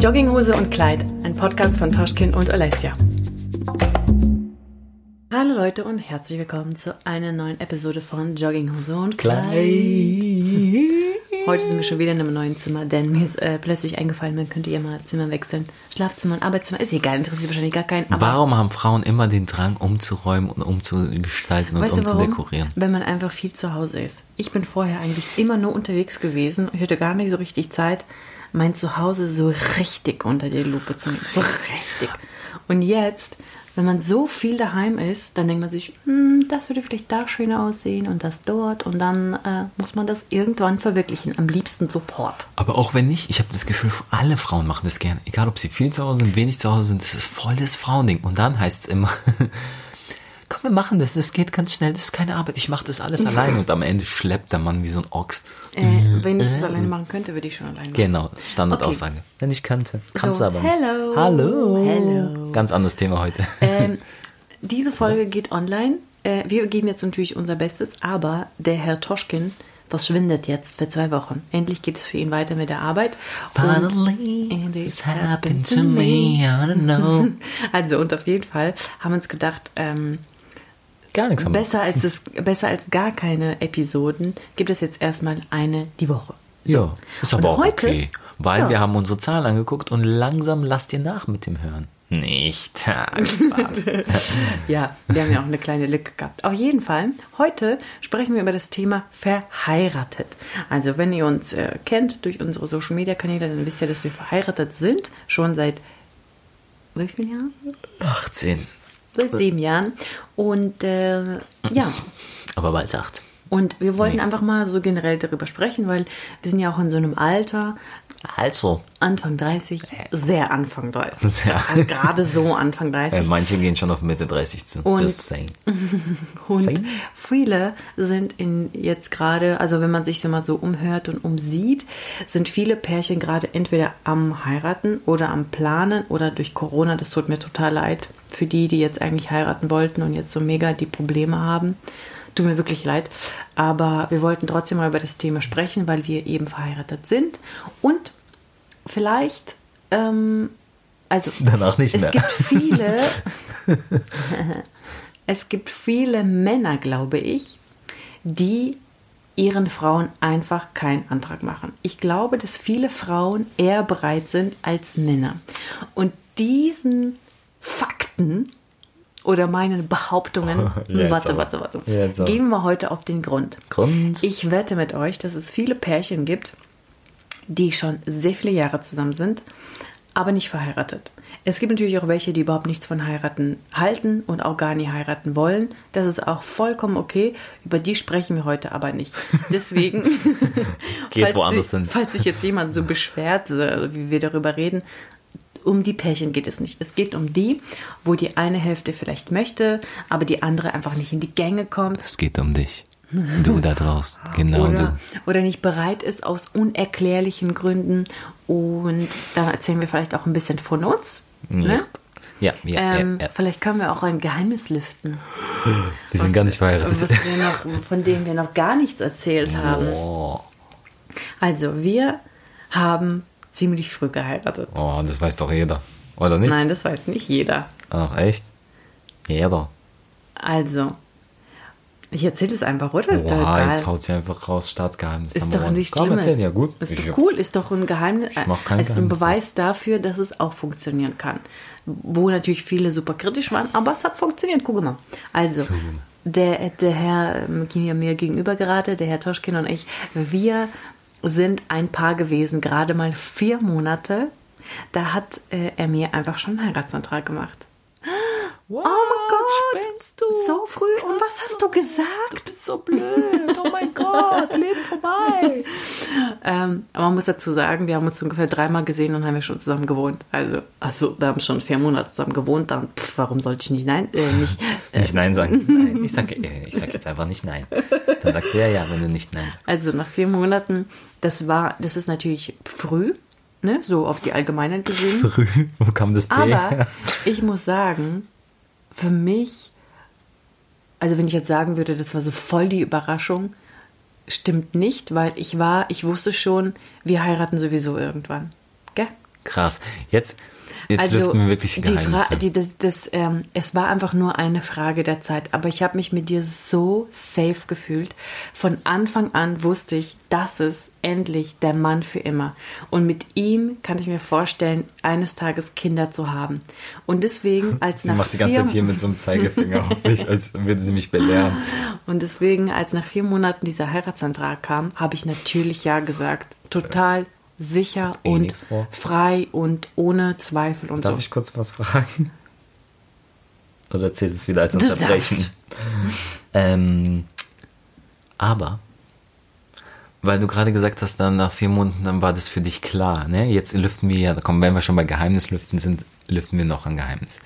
Jogginghose und Kleid, ein Podcast von Toschkin und Alessia. Hallo Leute und herzlich willkommen zu einer neuen Episode von Jogginghose und Kleid. Heute sind wir schon wieder in einem neuen Zimmer, denn mir ist äh, plötzlich eingefallen, man könnte ja mal Zimmer wechseln. Schlafzimmer und Arbeitszimmer ist egal, interessiert wahrscheinlich gar keinen. Aber Warum haben Frauen immer den Drang, umzuräumen und umzugestalten und umzudekorieren? Wenn man einfach viel zu Hause ist. Ich bin vorher eigentlich immer nur unterwegs gewesen. Ich hatte gar nicht so richtig Zeit, mein Zuhause so richtig unter die Lupe zu nehmen. So richtig. Und jetzt, wenn man so viel daheim ist, dann denkt man sich, hm, das würde vielleicht da schöner aussehen und das dort. Und dann äh, muss man das irgendwann verwirklichen. Am liebsten sofort. Aber auch wenn nicht, ich habe das Gefühl, alle Frauen machen das gerne. Egal, ob sie viel zu Hause sind, wenig zu Hause sind, das ist voll das Frauending. Und dann heißt es immer, komm, wir machen das, das geht ganz schnell, das ist keine Arbeit, ich mache das alles allein. Und am Ende schleppt der Mann wie so ein Ochs. Äh, wenn ich das alleine machen könnte, würde ich schon alleine machen. Genau, das Standardaussage. Wenn ich könnte, kannst So, du aber nicht. hello. Hallo. Hello. Ganz anderes Thema heute. Ähm, diese Folge geht online. Äh, wir geben jetzt natürlich unser Bestes, aber der Herr Toschkin verschwindet jetzt für zwei Wochen. Endlich geht es für ihn weiter mit der Arbeit. Finally, And this happened to me, I don't know. Also und auf jeden Fall haben wir uns gedacht, ähm, Gar nichts haben wir. besser als es, besser als gar keine Episoden gibt es jetzt erstmal eine die Woche. Ja, ist aber Und auch heute- okay. Weil Ja. wir haben unsere Zahlen angeguckt und langsam lasst ihr nach mit dem Hören. Nicht. Ja, wir haben ja auch eine kleine Lücke gehabt. Auf jeden Fall, heute sprechen wir über das Thema verheiratet. Also, wenn ihr uns äh, kennt durch unsere Social Media Kanäle, dann wisst ihr, dass wir verheiratet sind. Schon seit wie vielen Jahren? 18. Seit sieben Jahren. Und äh, ja, Aber bald 8. und wir wollten Nee. einfach mal so generell darüber sprechen, weil wir sind ja auch in so einem Alter, Also, Anfang 30, sehr Anfang 30. Sehr. Also Gerade so Anfang 30. äh, manche gehen schon auf Mitte 30 zu. Und- Just saying. Und Same. viele sind in jetzt gerade, also wenn man sich so mal so umhört und umsieht, sind viele Pärchen gerade entweder am heiraten oder am planen oder durch Corona, das tut mir total leid für die, die jetzt eigentlich heiraten wollten und jetzt so mega die Probleme haben. Tut mir wirklich leid. Aber wir wollten trotzdem mal über das Thema sprechen, weil wir eben verheiratet sind. Und vielleicht, ähm, also Danach nicht es mehr. gibt viele, es gibt viele Männer, glaube ich, die ihren Frauen einfach keinen Antrag machen. Ich glaube, dass viele Frauen eher bereit sind als Männer. Und diesen Fakten oder meinen Behauptungen, warte, warte, warte, gehen wir heute auf den Grund. Grund? Ich wette mit euch, dass es viele Pärchen gibt, die schon sehr viele Jahre zusammen sind, aber nicht verheiratet. Es gibt natürlich auch welche, die überhaupt nichts von heiraten halten und auch gar nie heiraten wollen. Das ist auch vollkommen okay. Über die sprechen wir heute aber nicht. Deswegen, Geht falls, woanders sich, hin. falls sich jetzt jemand so beschwert, äh, wie wir darüber reden, um die Pärchen geht es nicht. Es geht um die, wo die eine Hälfte vielleicht möchte, aber die andere einfach nicht in die Gänge kommt Es geht um dich. Du da draußen. Genau oder, du. oder nicht bereit ist aus unerklärlichen Gründen. Und da erzählen wir vielleicht auch ein bisschen von uns. Ne? Ja, ja, Ähm, ja, ja. Vielleicht können wir auch ein Geheimnis lüften. Wir sind gar nicht verheiratet. Was noch, von dem wir noch gar nichts erzählt haben. Oh, Also, wir haben ziemlich früh geheiratet. oh, das weiß doch jeder. Oder nicht? Nein, das weiß nicht jeder. Ach, echt? Jeder. Also, ich erzähle es einfach, oder? Ist doch Wow, egal. jetzt haut sie einfach raus, Staatsgeheimnis. Ist doch nicht Komm, erzähl, ja gut. Ist Ich- doch cool, ist doch ein Geheimnis. Ich mach kein es ist ein Geheimnis Beweis dafür, dass es auch funktionieren kann. Wo natürlich viele super kritisch waren, aber es hat funktioniert. Guck mal. Also, der, der Herr ähm, hier mir gegenüber gerade, der Herr Toschkin und ich, wir sind ein Paar gewesen, gerade mal vier Monate. Da hat äh, er mir einfach schon einen Heiratsantrag gemacht. Wow, Oh mein Gott. spinnst du? So früh. Und was hast du gesagt? Du bist so blöd. Oh mein Gott, Leben vorbei. Ähm, aber man muss dazu sagen, wir haben uns ungefähr dreimal gesehen und haben wir schon zusammen gewohnt. Also, also wir haben schon vier Monate zusammen gewohnt. Dann, pff, warum sollte ich nicht nein, äh, nicht, äh, Nicht Nein sagen. Nein, ich sag, äh, ich sag jetzt einfach nicht Nein. Dann sagst du ja ja, wenn du nicht Nein also nach vier Monaten, das war, das ist natürlich früh, ne, so auf die Allgemeinheit gesehen. Früh. Wo kam das P? Aber ich muss sagen, für mich, also wenn ich jetzt sagen würde, das war so voll die Überraschung, stimmt nicht, weil ich war, ich wusste schon, wir heiraten sowieso irgendwann. Gell? Krass. Jetzt, jetzt Also, wir wirklich die. Fra die, das, das, ähm, es war einfach nur eine Frage der Zeit. Aber ich habe mich mit dir so safe gefühlt. Von Anfang an wusste ich, das ist endlich der Mann für immer. Und mit ihm kann ich mir vorstellen, eines Tages Kinder zu haben. Und deswegen, als Sie nach macht die ganze Zeit hier mit so einem Zeigefinger auf mich, als würde sie mich belehren. und deswegen, als nach vier Monaten dieser Heiratsantrag kam, habe ich natürlich ja gesagt. Total sicher Eh und frei und ohne Zweifel und Darf so. ich kurz was fragen? Oder zählt es wieder als Du Unterbrechen? Ähm, aber, weil du gerade gesagt hast, dann nach vier Monaten, dann war das für dich klar, ne? Jetzt lüften wir ja, komm, wenn wir schon bei Geheimnislüften sind, lüften wir noch ein Geheimnis.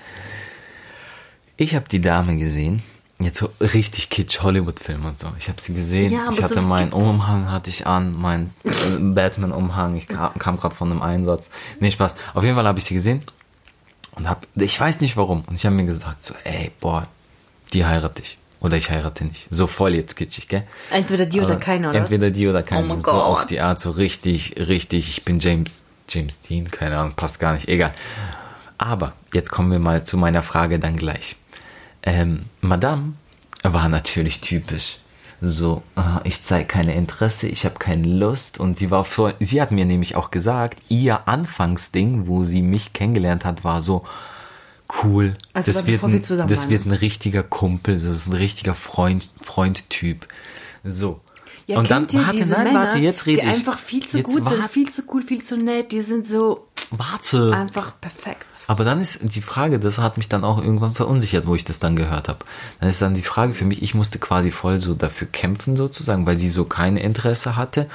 Ich habe die Dame gesehen, jetzt so richtig kitsch Hollywood-Film und so. Ich habe sie gesehen, Ja, ich hatte so- meinen Umhang, hatte ich an, meinen äh, Batman-Umhang, ich kam, kam gerade von einem Einsatz. Nee, Spaß. Auf jeden Fall habe ich sie gesehen und hab, ich weiß nicht warum. Und ich habe mir gesagt so, ey, boah, die heirate ich. Oder ich heirate nicht. So voll jetzt kitschig, gell? Entweder die oder keiner, oder? Entweder die oder Oh keiner. mein so auf die Art, so richtig, richtig, ich bin James, James Dean, keine Ahnung, passt gar nicht, egal. Aber jetzt kommen wir mal zu meiner Frage dann gleich. Ähm, Madame war natürlich typisch. So, äh, ich zeige keine Interesse, ich habe keine Lust. Und sie war voll, sie hat mir nämlich auch gesagt, ihr Anfangsding, wo sie mich kennengelernt hat, war so cool. Also das wird wir ein, zusammen das wird ein richtiger Kumpel, das ist ein richtiger Freund, Freund-Typ. So. Ja, und dann, warte, nein, Männer, warte, jetzt rede die ich. einfach viel zu jetzt gut sind, viel zu cool, viel zu nett, die sind so Warte. einfach perfekt. Aber dann ist die Frage, das hat mich dann auch irgendwann verunsichert, wo ich das dann gehört habe. Dann ist dann die Frage für mich, ich musste quasi voll so dafür kämpfen sozusagen, weil sie so kein Interesse hatte.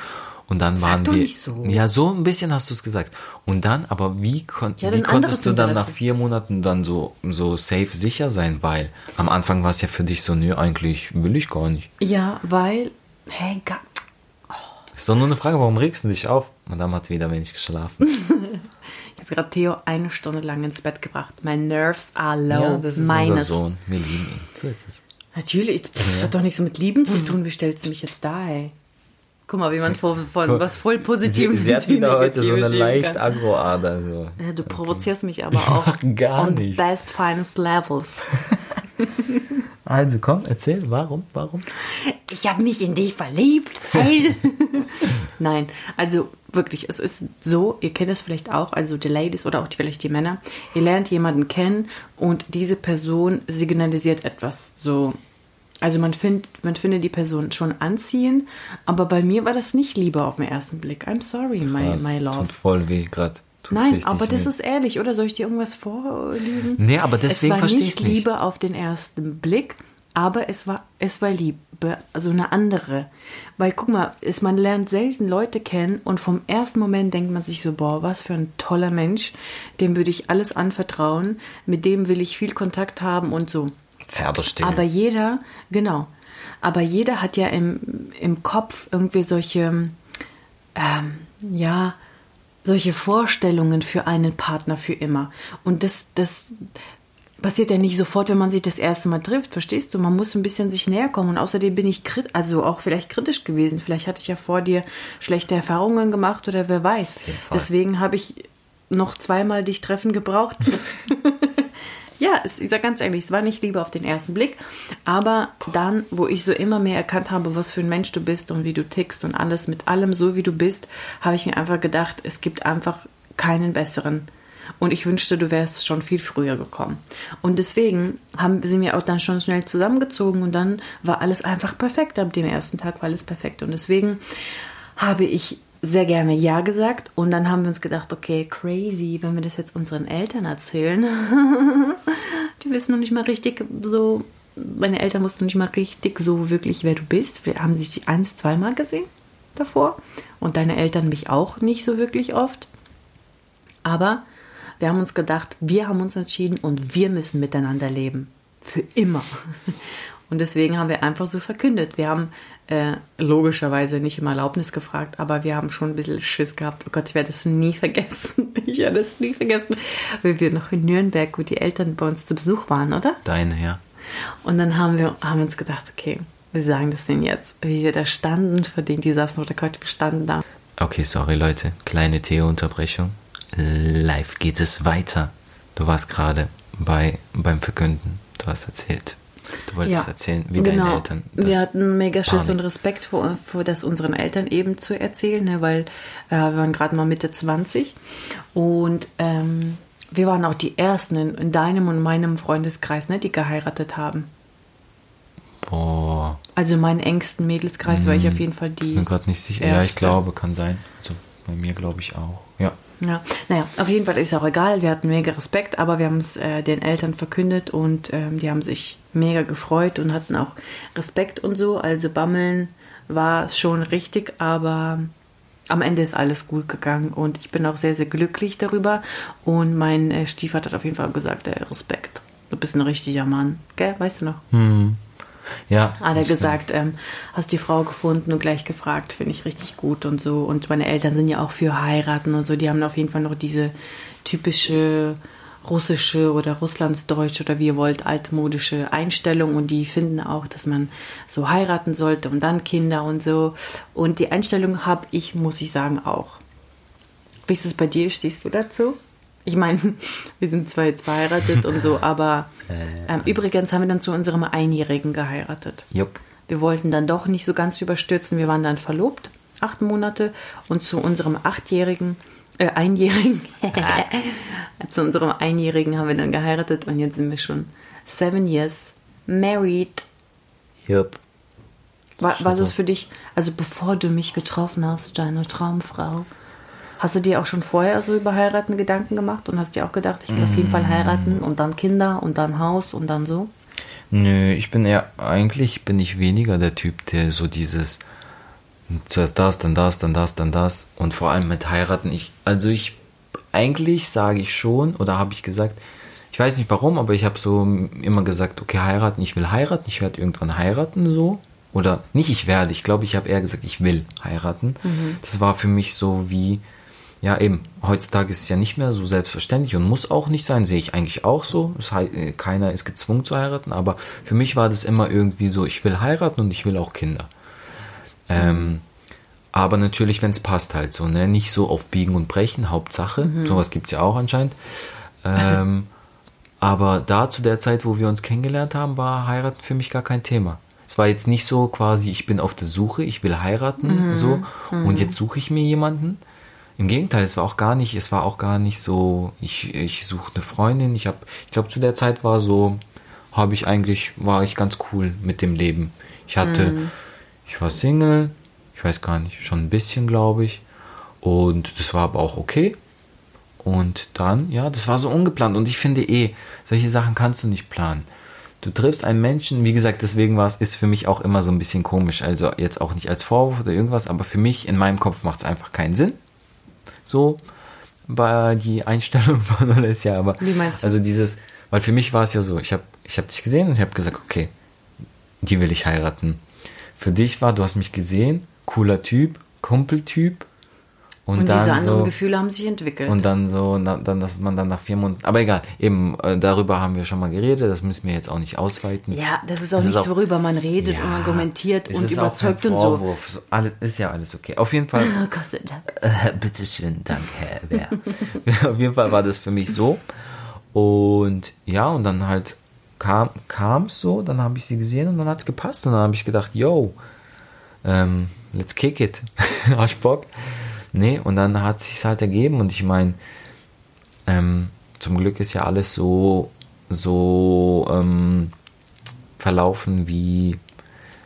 Und dann Sag waren doch wir. nicht so. Ja, so ein bisschen hast du es gesagt. Und dann, aber wie, kon Ja, wie konntest du dann nach Interesse. vier Monaten dann so, so safe sicher sein? Weil am Anfang war es ja für dich so, nö, eigentlich will ich gar nicht. Ja, weil, hey, ga- Ist doch nur eine Frage, warum regst du dich auf? Madame hat wieder wenig geschlafen. ich habe gerade Theo eine Stunde lang ins Bett gebracht. My nerves are low. ja, das ist Meines. unser Sohn. Wir lieben ihn. So ist es. Natürlich, pff, das hat doch nichts mit Lieben zu tun. Wie stellst du mich jetzt da, ey? Guck mal, wie man von, von was voll Sie, Positives sie hat in die wieder heute so eine leicht. Agro-Ader. So. Ja, du provozierst mich aber auch. Gar on nicht. Best finest levels. Also komm, erzähl, warum, warum? Ich habe mich in dich verliebt. Hey. Nein, also wirklich, es ist so, ihr kennt es vielleicht auch, also die Ladies oder auch vielleicht die Männer, ihr lernt jemanden kennen und diese Person signalisiert etwas. So, also man findet, man findet die Person schon anziehend, aber bei mir war das nicht Liebe auf den ersten Blick. I'm sorry, my, my love. Tut voll weh gerade. Nein, aber das ist ehrlich, oder soll ich dir irgendwas vorlügen? Nee, aber deswegen es war versteh nicht ich's nicht. Liebe auf den ersten Blick, aber es war es war Liebe, also eine andere. Weil guck mal, ist, man lernt selten Leute kennen und vom ersten Moment denkt man sich so, boah, was für ein toller Mensch, dem würde ich alles anvertrauen, mit dem will ich viel Kontakt haben und so. Pferdestille. Aber jeder, genau, aber jeder hat ja im, im Kopf irgendwie solche, ähm, ja, solche Vorstellungen für einen Partner für immer. Und das, das passiert ja nicht sofort, wenn man sich das erste Mal trifft, verstehst du? Man muss ein bisschen sich näher kommen. Und außerdem bin ich krit also auch vielleicht kritisch gewesen. Vielleicht hatte ich ja vor dir schlechte Erfahrungen gemacht oder wer weiß. Deswegen habe ich noch zweimal dich treffen gebraucht. Ja, es, ich sag ganz ehrlich, es war nicht Liebe auf den ersten Blick, aber dann, wo ich so immer mehr erkannt habe, was für ein Mensch du bist und wie du tickst und alles mit allem so wie du bist, habe ich mir einfach gedacht, es gibt einfach keinen besseren. Und ich wünschte, du wärst schon viel früher gekommen. Und deswegen haben sie mir auch dann schon schnell zusammengezogen und dann war alles einfach perfekt. Ab dem ersten Tag war alles perfekt. Und deswegen habe ich sehr gerne Ja gesagt. Und dann haben wir uns gedacht, okay, crazy, wenn wir das jetzt unseren Eltern erzählen. Die wissen noch nicht mal richtig so, meine Eltern wussten nicht mal richtig so wirklich, wer du bist. Vielleicht haben sie dich eins, zweimal gesehen davor. Und deine Eltern mich auch nicht so wirklich oft. Aber wir haben uns gedacht, wir haben uns entschieden und wir müssen miteinander leben. Für immer. Und deswegen haben wir einfach so verkündet. Wir haben äh, logischerweise nicht um Erlaubnis gefragt, aber wir haben schon ein bisschen Schiss gehabt. Oh Gott, ich werde das nie vergessen. Ich werde das nie vergessen. Weil wir noch in Nürnberg, wo die Eltern bei uns zu Besuch waren, oder? Deine, ja. Und dann haben wir haben uns gedacht, okay, wir sagen das denen jetzt. Wie wir da standen, vor denen die saßen oder Gott, wir standen da. Okay, sorry Leute. Kleine Theo-Unterbrechung. live geht es weiter. Du warst gerade bei, beim Verkünden. Du hast erzählt. Du wolltest Ja, erzählen, wie genau. deine Eltern. Wir hatten mega Schiss und Respekt vor, vor das unseren Eltern eben zu erzählen, ne, weil äh, wir waren gerade mal Mitte 20 und ähm, wir waren auch die Ersten in, in deinem und meinem Freundeskreis, ne, die geheiratet haben. Boah, Also in meinem engsten Mädelskreis war ich auf jeden Fall die. ich bin gerade nicht sicher. Ja, ich Erste. glaube, kann sein. Also bei mir glaube ich auch. Ja. Ja, naja, auf jeden Fall ist auch egal. Wir hatten mega Respekt, aber wir haben es äh, den Eltern verkündet und ähm, die haben sich mega gefreut und hatten auch Respekt und so. Also Bammeln war schon richtig, aber am Ende ist alles gut gegangen und ich bin auch sehr, sehr glücklich darüber. Und mein äh, Stiefvater hat auf jeden Fall gesagt, äh, Respekt. Du bist ein richtiger Mann, gell? Weißt du noch? Ja. Hat er gesagt, ähm, hast die Frau gefunden und gleich gefragt, finde ich richtig gut und so. Und meine Eltern sind ja auch für heiraten und so. Die haben auf jeden Fall noch diese typische russische oder russlandsdeutsche oder wie ihr wollt, altmodische Einstellung und die finden auch, dass man so heiraten sollte und dann Kinder und so. Und die Einstellung habe ich, muss ich sagen, auch. Wie ist es bei dir? Stehst du dazu? Ich meine, wir sind zwar jetzt verheiratet und so, aber ähm, übrigens haben wir dann zu unserem Einjährigen geheiratet. Jupp. Wir wollten dann doch nicht so ganz überstürzen. Wir waren dann verlobt, acht Monate. Und zu unserem achtjährigen, äh, einjährigen, zu unserem einjährigen haben wir dann geheiratet. Und jetzt sind wir schon seven years married. Jupp. Wa- schon Was so. ist für dich, also bevor du mich getroffen hast, deine Traumfrau, hast du dir auch schon vorher so über Heiraten Gedanken gemacht und hast dir auch gedacht, ich will auf jeden Fall heiraten und dann Kinder und dann Haus und dann so? Nö, ich bin eher, eigentlich bin ich weniger der Typ, der so dieses zuerst das, dann das, dann das, dann das und vor allem mit heiraten. Ich, also ich, eigentlich sage ich schon oder habe ich gesagt, ich weiß nicht warum, aber ich habe so immer gesagt, okay, heiraten, ich will heiraten, ich werde irgendwann heiraten so. Oder nicht ich werde, ich glaube, ich habe eher gesagt, ich will heiraten. Das war für mich so wie, ja eben, heutzutage ist es ja nicht mehr so selbstverständlich und muss auch nicht sein, sehe ich eigentlich auch so. Äh, keiner ist gezwungen zu heiraten, aber für mich war das immer irgendwie so, ich will heiraten und ich will auch Kinder. Ähm, aber natürlich, wenn es passt halt so, ne? Nicht so auf Biegen und Brechen, Hauptsache. Sowas gibt es ja auch anscheinend. Ähm, aber da zu der Zeit, wo wir uns kennengelernt haben, war heiraten für mich gar kein Thema. Es war jetzt nicht so quasi, ich bin auf der Suche, ich will heiraten, so, und jetzt suche ich mir jemanden. Im Gegenteil, es war auch gar nicht, es war auch gar nicht so, ich, ich suche eine Freundin. Ich habe, ich glaube, zu der Zeit war so, habe ich eigentlich, war ich ganz cool mit dem Leben. Ich hatte, ich war Single, ich weiß gar nicht, schon ein bisschen, glaube ich. Und das war aber auch okay. Und dann, ja, das war so ungeplant. Und ich finde eh, solche Sachen kannst du nicht planen. Du triffst einen Menschen, wie gesagt, deswegen war es, ist für mich auch immer so ein bisschen komisch. Also jetzt auch nicht als Vorwurf oder irgendwas, aber für mich in meinem Kopf macht es einfach keinen Sinn. So, bei die Einstellung von Alessia, aber Wie meinst du? also dieses, weil für mich war es ja so, ich habe ich hab dich gesehen und ich habe gesagt, okay, die will ich heiraten. Für dich war, du hast mich gesehen, cooler Typ, Kumpeltyp und, Und, dann diese anderen so, Gefühle haben sich entwickelt. und dann so, na, dann, dass man dann nach vier Monaten, aber egal, eben, äh, darüber haben wir schon mal geredet, das müssen wir jetzt auch nicht ausweiten. ja, das ist auch Das ist nichts, auch- worüber man redet und Ja, argumentiert und ist auch überzeugt und so. So. Alles, ist ja alles okay. Auf jeden Fall, Oh Gott sei Dank. äh, bitteschön, danke, Herr. Auf jeden Fall war das für mich so. Und ja, und dann halt kam es so, dann habe ich sie gesehen und dann hat es gepasst. Und dann habe ich gedacht, yo, ähm, let's kick it. Hast du Bock? Nee, und dann hat sich halt ergeben und ich meine, ähm, zum Glück ist ja alles so, so ähm, verlaufen, wie,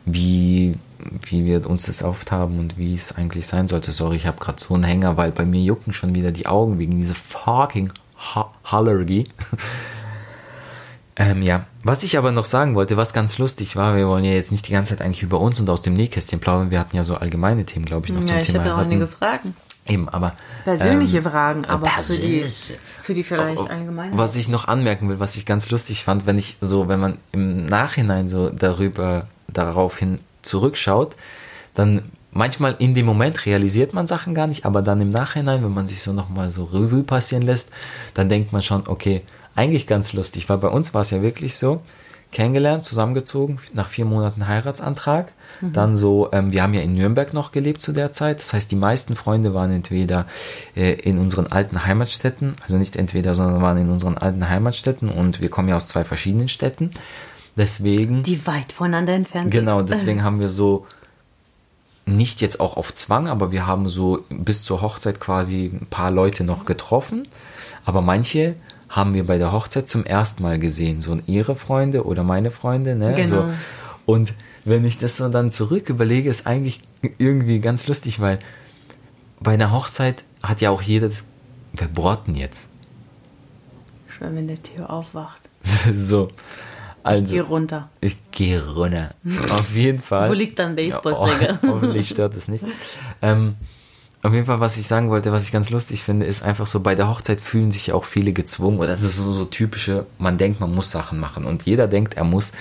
wie, wie wir uns das oft haben und wie es eigentlich sein sollte. Sorry, ich habe gerade so einen Hänger, weil bei mir jucken schon wieder die Augen wegen dieser fucking ha Allergie. Ähm, ja, was ich aber noch sagen wollte, was ganz lustig war, wir wollen ja jetzt nicht die ganze Zeit eigentlich über uns und aus dem Nähkästchen plaudern, wir hatten ja so allgemeine Themen, glaube ich, noch Ja, zum ich Thema habe auch heiraten. einige Fragen. Eben, aber Persönliche ähm, Fragen, aber für die, für die vielleicht allgemein. Was ich noch anmerken will, was ich ganz lustig fand, wenn ich so, wenn man im Nachhinein so darüber, daraufhin zurückschaut, dann manchmal in dem Moment realisiert man Sachen gar nicht, aber dann im Nachhinein, wenn man sich so nochmal so Revue passieren lässt, dann denkt man schon, okay, eigentlich ganz lustig, weil bei uns war es ja wirklich so, kennengelernt, zusammengezogen, nach vier Monaten Heiratsantrag. Dann so, ähm, wir haben ja in Nürnberg noch gelebt zu der Zeit. Das heißt, die meisten Freunde waren entweder äh, in unseren alten Heimatstädten, also nicht entweder, sondern waren in unseren alten Heimatstädten und wir kommen ja aus zwei verschiedenen Städten. Deswegen. Die weit voneinander entfernt Genau, sind. deswegen haben wir so nicht jetzt auch auf Zwang, aber wir haben so bis zur Hochzeit quasi ein paar Leute noch getroffen. Aber manche haben wir bei der Hochzeit zum ersten Mal gesehen, so ihre Freunde oder meine Freunde, ne? Genau. So. Und wenn ich das so dann zurück überlege, ist eigentlich irgendwie ganz lustig, weil bei einer Hochzeit hat ja auch jeder das, denn jetzt? Schön, wenn der Tür aufwacht. so. Also, Ich geh runter. Ich gehe runter. Auf jeden Fall. Wo liegt dein Baseballschläger? Ja, oh, hoffentlich stört es nicht. Ähm, auf jeden Fall, was ich sagen wollte, was ich ganz lustig finde, ist einfach so, bei der Hochzeit fühlen sich auch viele gezwungen, oder das ist so, so typische, man denkt, man muss Sachen machen und jeder denkt, er muss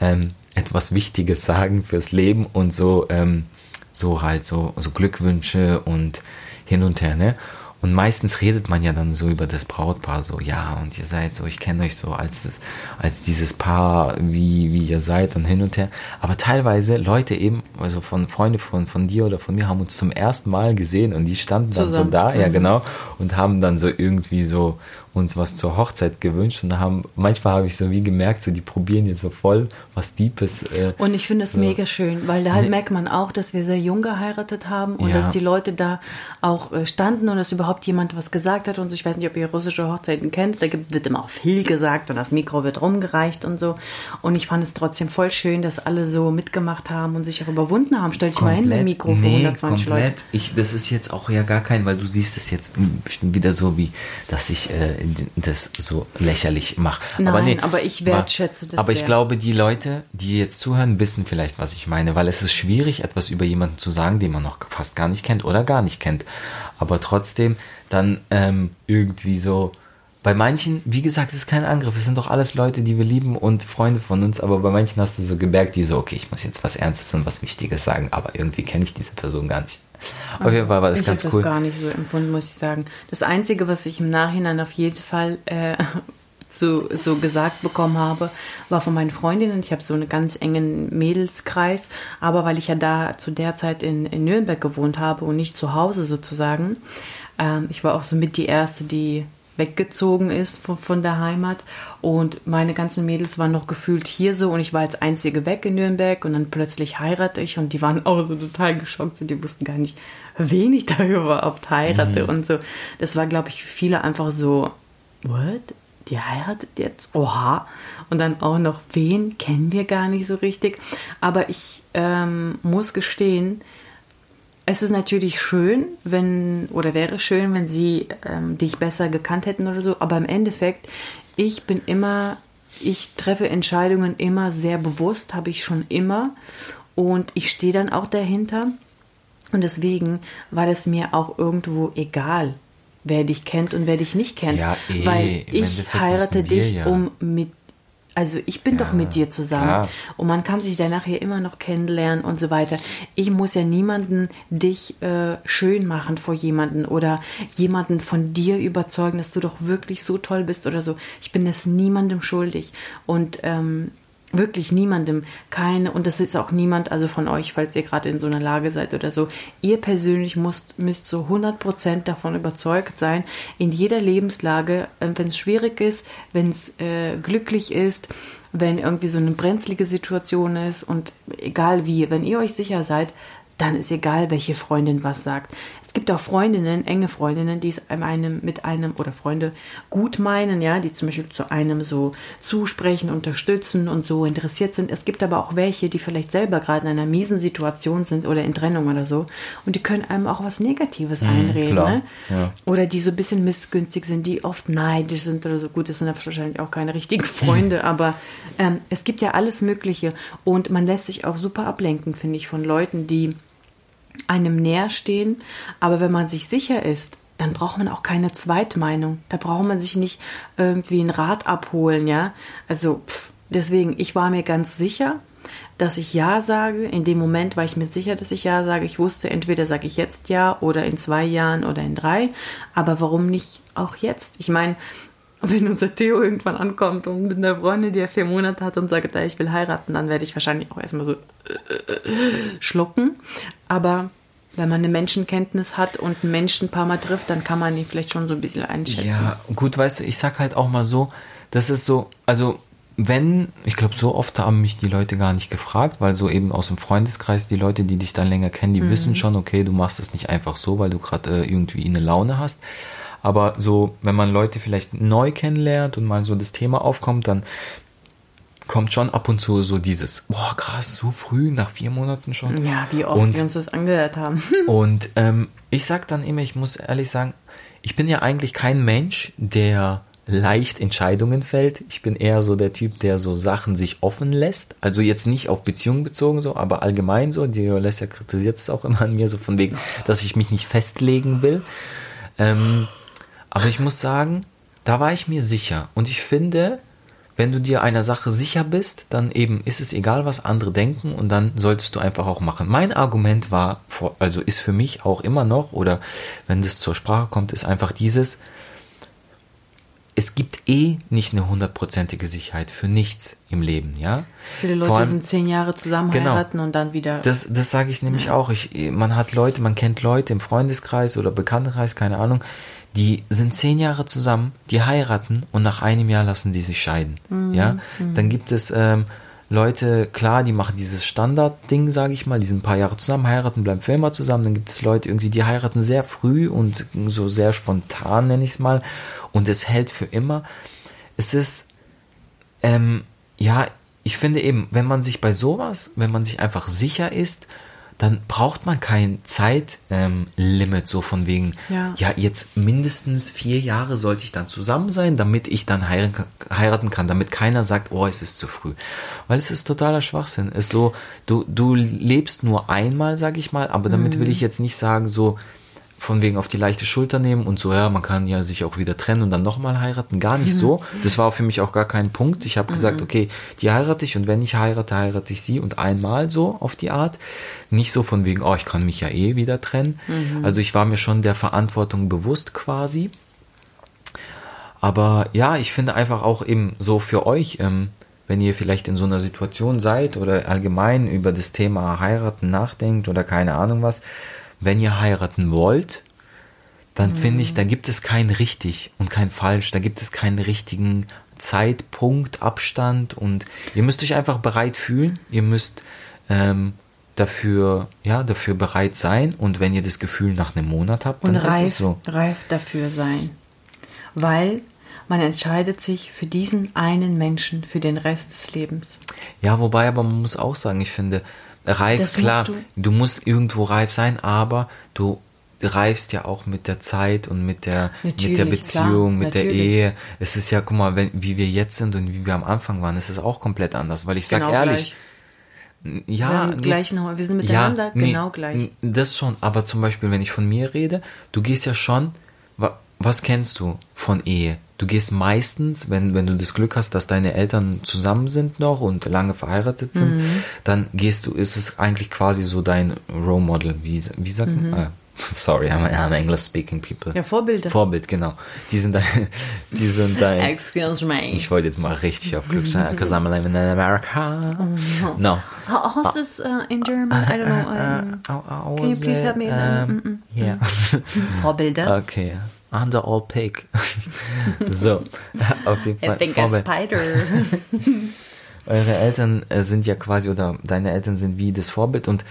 ähm, etwas Wichtiges sagen fürs Leben und so, ähm, so halt so, so Glückwünsche und hin und her, ne? Und meistens redet man ja dann so über das Brautpaar, so, ja, und ihr seid so, ich kenne euch so als, das, als dieses Paar, wie, wie ihr seid und hin und her. Aber teilweise Leute eben, also von Freunde von, von dir oder von mir, haben uns zum ersten Mal gesehen und die standen dann Zusammen. so da, ja Mhm. genau, und haben dann so irgendwie so uns was zur Hochzeit gewünscht und da haben, manchmal habe ich so wie gemerkt, so die probieren jetzt so voll was Deepes. Äh, Und ich finde es so. mega schön, weil da halt Nee. merkt man auch, dass wir sehr jung geheiratet haben und Ja. dass die Leute da auch äh, standen und dass überhaupt jemand was gesagt hat und so. Ich weiß nicht, ob ihr russische Hochzeiten kennt, da gibt, wird immer auch viel gesagt und das Mikro wird rumgereicht und so. Und ich fand es trotzdem voll schön, dass alle so mitgemacht haben und sich auch überwunden haben. Stell dich mal hin mit dem Mikro nee, 120 Leute. komplett. Ich, das ist jetzt auch ja gar kein, weil du siehst es jetzt bestimmt wieder so, wie dass ich äh, das so lächerlich mache. aber, Nein, nee, aber ich wertschätze das Aber ich sehr. glaube, die Leute, die jetzt zuhören, wissen vielleicht, was ich meine, weil es ist schwierig, etwas über jemanden zu sagen, den man noch fast gar nicht kennt oder gar nicht kennt. Aber trotzdem dann ähm, irgendwie so. Bei manchen, wie gesagt, es ist kein Angriff. Es sind doch alles Leute, die wir lieben und Freunde von uns. Aber bei manchen hast du so gemerkt, die so, okay, ich muss jetzt was Ernstes und was Wichtiges sagen. Aber irgendwie kenne ich diese Person gar nicht. Auf jeden Fall war das ich ganz habe cool. das gar nicht so empfunden, muss ich sagen. Das Einzige, was ich im Nachhinein auf jeden Fall äh, so, so gesagt bekommen habe, war von meinen Freundinnen. Ich habe so einen ganz engen Mädelskreis, aber weil ich ja da zu der Zeit in, in Nürnberg gewohnt habe und nicht zu Hause sozusagen, ähm, ich war auch so mit die Erste, die weggezogen ist von, von der Heimat und meine ganzen Mädels waren noch gefühlt hier so und ich war als einzige weg in Nürnberg und dann plötzlich heirate ich und die waren auch so total geschockt und die wussten gar nicht, wen ich da überhaupt heirate und so. Das war, glaube ich, für viele einfach so, what? Die heiratet jetzt? Oha. Und dann auch noch, wen kennen wir gar nicht so richtig. Aber ich ähm, muss gestehen, es ist natürlich schön, wenn, oder wäre schön, wenn sie ähm, dich besser gekannt hätten oder so, aber im Endeffekt, ich bin immer, ich treffe Entscheidungen immer sehr bewusst, habe ich schon immer und ich stehe dann auch dahinter und deswegen war das mir auch irgendwo egal, wer dich kennt und wer dich nicht kennt, Ja, eh, weil ich heirate dich, ja. um mit also ich bin Ja, doch mit dir zusammen klar. und man kann sich danach ja immer noch kennenlernen und so weiter. Ich muss ja niemanden dich äh, schön machen vor jemanden oder jemanden von dir überzeugen, dass du doch wirklich so toll bist oder so. Ich bin es niemandem schuldig und ähm, wirklich niemandem keine und das ist auch niemand, also von euch, falls ihr gerade in so einer Lage seid oder so. Ihr persönlich müsst, müsst so 100% davon überzeugt sein, in jeder Lebenslage, wenn es schwierig ist, wenn es äh, glücklich ist, wenn irgendwie so eine brenzlige Situation ist und egal wie, wenn ihr euch sicher seid, dann ist egal, welche Freundin was sagt. Es gibt auch Freundinnen, enge Freundinnen, die es einem mit einem oder Freunde gut meinen, ja, die zum Beispiel zu einem so zusprechen, unterstützen und so interessiert sind. Es gibt aber auch welche, die vielleicht selber gerade in einer miesen Situation sind oder in Trennung oder so und die können einem auch was Negatives einreden, klar, ne? ja. Oder die so ein bisschen missgünstig sind, die oft neidisch sind oder so. Gut, das sind ja wahrscheinlich auch keine richtigen Freunde, aber ähm, es gibt ja alles Mögliche. Und man lässt sich auch super ablenken, finde ich, von Leuten, die einem näher stehen. Aber wenn man sich sicher ist, dann braucht man auch keine Zweitmeinung. Da braucht man sich nicht irgendwie einen Rat abholen, ja. Also pff, deswegen, ich war mir ganz sicher, dass ich Ja sage. In dem Moment war ich mir sicher, dass ich Ja sage. Ich wusste, entweder sage ich jetzt Ja oder in zwei Jahren oder in drei. Aber warum nicht auch jetzt? Ich meine, wenn unser Theo irgendwann ankommt und mit einer Freundin, die er vier Monate hat und sagt, ich will heiraten, dann werde ich wahrscheinlich auch erstmal so äh, äh, schlucken. Aber wenn man eine Menschenkenntnis hat und einen Menschen ein paar Mal trifft, dann kann man ihn vielleicht schon so ein bisschen einschätzen. Ja, gut, weißt du, ich sag halt auch mal so, das ist so, also wenn, ich glaube, so oft haben mich die Leute gar nicht gefragt, weil so eben aus dem Freundeskreis, die Leute, die dich dann länger kennen, die mhm. wissen schon, okay, du machst das nicht einfach so, weil du gerade äh, irgendwie eine Laune hast. Aber so, wenn man Leute vielleicht neu kennenlernt und mal so das Thema aufkommt, dann kommt schon ab und zu so dieses, boah, krass, so früh, nach vier Monaten schon. Ja, wie oft und, wir uns das angehört haben. und ähm, ich sag dann immer, ich muss ehrlich sagen, ich bin ja eigentlich kein Mensch, der leicht Entscheidungen fällt. Ich bin eher so der Typ, der so Sachen sich offen lässt. Also jetzt nicht auf Beziehungen bezogen so, aber allgemein so. Die Alessia kritisiert es auch immer an mir so von wegen, dass ich mich nicht festlegen will. Ähm, aber ich muss sagen, da war ich mir sicher. Und ich finde, wenn du dir einer Sache sicher bist, dann eben ist es egal, was andere denken und dann solltest du einfach auch machen. Mein Argument war, also ist für mich auch immer noch, oder wenn das zur Sprache kommt, ist einfach dieses, es gibt eh nicht eine hundertprozentige Sicherheit für nichts im Leben, ja. Viele Leute allem, sind zehn Jahre zusammen genau, heiraten und dann wieder. Das, das sage ich nämlich ja. auch. Ich, man hat Leute, man kennt Leute im Freundeskreis oder Bekanntenkreis, keine Ahnung, die sind zehn Jahre zusammen, die heiraten und nach einem Jahr lassen die sich scheiden, mhm. ja. Mhm. Dann gibt es ähm, Leute, klar, die machen dieses Standardding, sage ich mal, die sind ein paar Jahre zusammen, heiraten, bleiben für immer zusammen. Dann gibt es Leute irgendwie, die heiraten sehr früh und so sehr spontan, nenne ich es mal und es hält für immer. Es ist, ähm, ja, ich finde eben, wenn man sich bei sowas, wenn man sich einfach sicher ist, dann braucht man kein Zeitlimit, so von wegen, ja. ja. jetzt mindestens vier Jahre sollte ich dann zusammen sein, damit ich dann heiraten kann, damit keiner sagt, oh, es ist zu früh. Weil es ist totaler Schwachsinn. Es ist so, du, du lebst nur einmal, sag ich mal, aber damit mhm. will ich jetzt nicht sagen, so, von wegen auf die leichte Schulter nehmen und so, ja, man kann ja sich auch wieder trennen und dann nochmal heiraten. Gar nicht so. Das war für mich auch gar kein Punkt. Ich habe mhm. gesagt, okay, die heirate ich und wenn ich heirate, heirate ich sie und einmal so auf die Art. Nicht so von wegen, oh, ich kann mich ja eh wieder trennen. Mhm. Also ich war mir schon der Verantwortung bewusst quasi. Aber ja, ich finde einfach auch eben so für euch, ähm, wenn ihr vielleicht in so einer Situation seid oder allgemein über das Thema heiraten nachdenkt oder keine Ahnung was, wenn ihr heiraten wollt, dann mhm. finde ich, da gibt es kein richtig und kein falsch, da gibt es keinen richtigen Zeitpunkt, Abstand und ihr müsst euch einfach bereit fühlen, ihr müsst ähm, dafür, ja, dafür bereit sein und wenn ihr das Gefühl nach einem Monat habt, dann und reif, ist es so. reif dafür sein, weil man entscheidet sich für diesen einen Menschen für den Rest des Lebens. Ja, wobei aber man muss auch sagen, ich finde, reif, das klar, du. du musst irgendwo reif sein, aber du reifst ja auch mit der Zeit und mit der, natürlich, mit der Beziehung, klar, mit natürlich. der Ehe. Es ist ja, guck mal, wenn, wie wir jetzt sind und wie wir am Anfang waren, ist es auch komplett anders, weil ich genau sag ehrlich, gleich. ja, wir, nee, gleich noch, wir sind miteinander ja, genau gleich. Das schon, aber zum Beispiel, wenn ich von mir rede, du gehst ja schon, was kennst du von Ehe? Du gehst meistens, wenn, wenn du das Glück hast, dass deine Eltern zusammen sind noch und lange verheiratet sind, mhm. dann gehst du, ist es eigentlich quasi so dein Role Model. Wie, wie sagt mhm. man? Ah, sorry, I'm, I'm English speaking people. Ja, Vorbilder. Vorbild, genau. Die sind dein, die sind dein. Excuse me. Ich wollte jetzt mal richtig auf Glück sein, because I'm living in America. Oh, no. How, how's this uh, in German? I don't know. Um, uh, uh, uh, can you please help me? Um. Yeah. Vorbilder. Okay under all pig. so, auf jeden Fall. I think a spider. Eure Eltern äh, sind ja quasi, oder deine Eltern sind wie das Vorbild und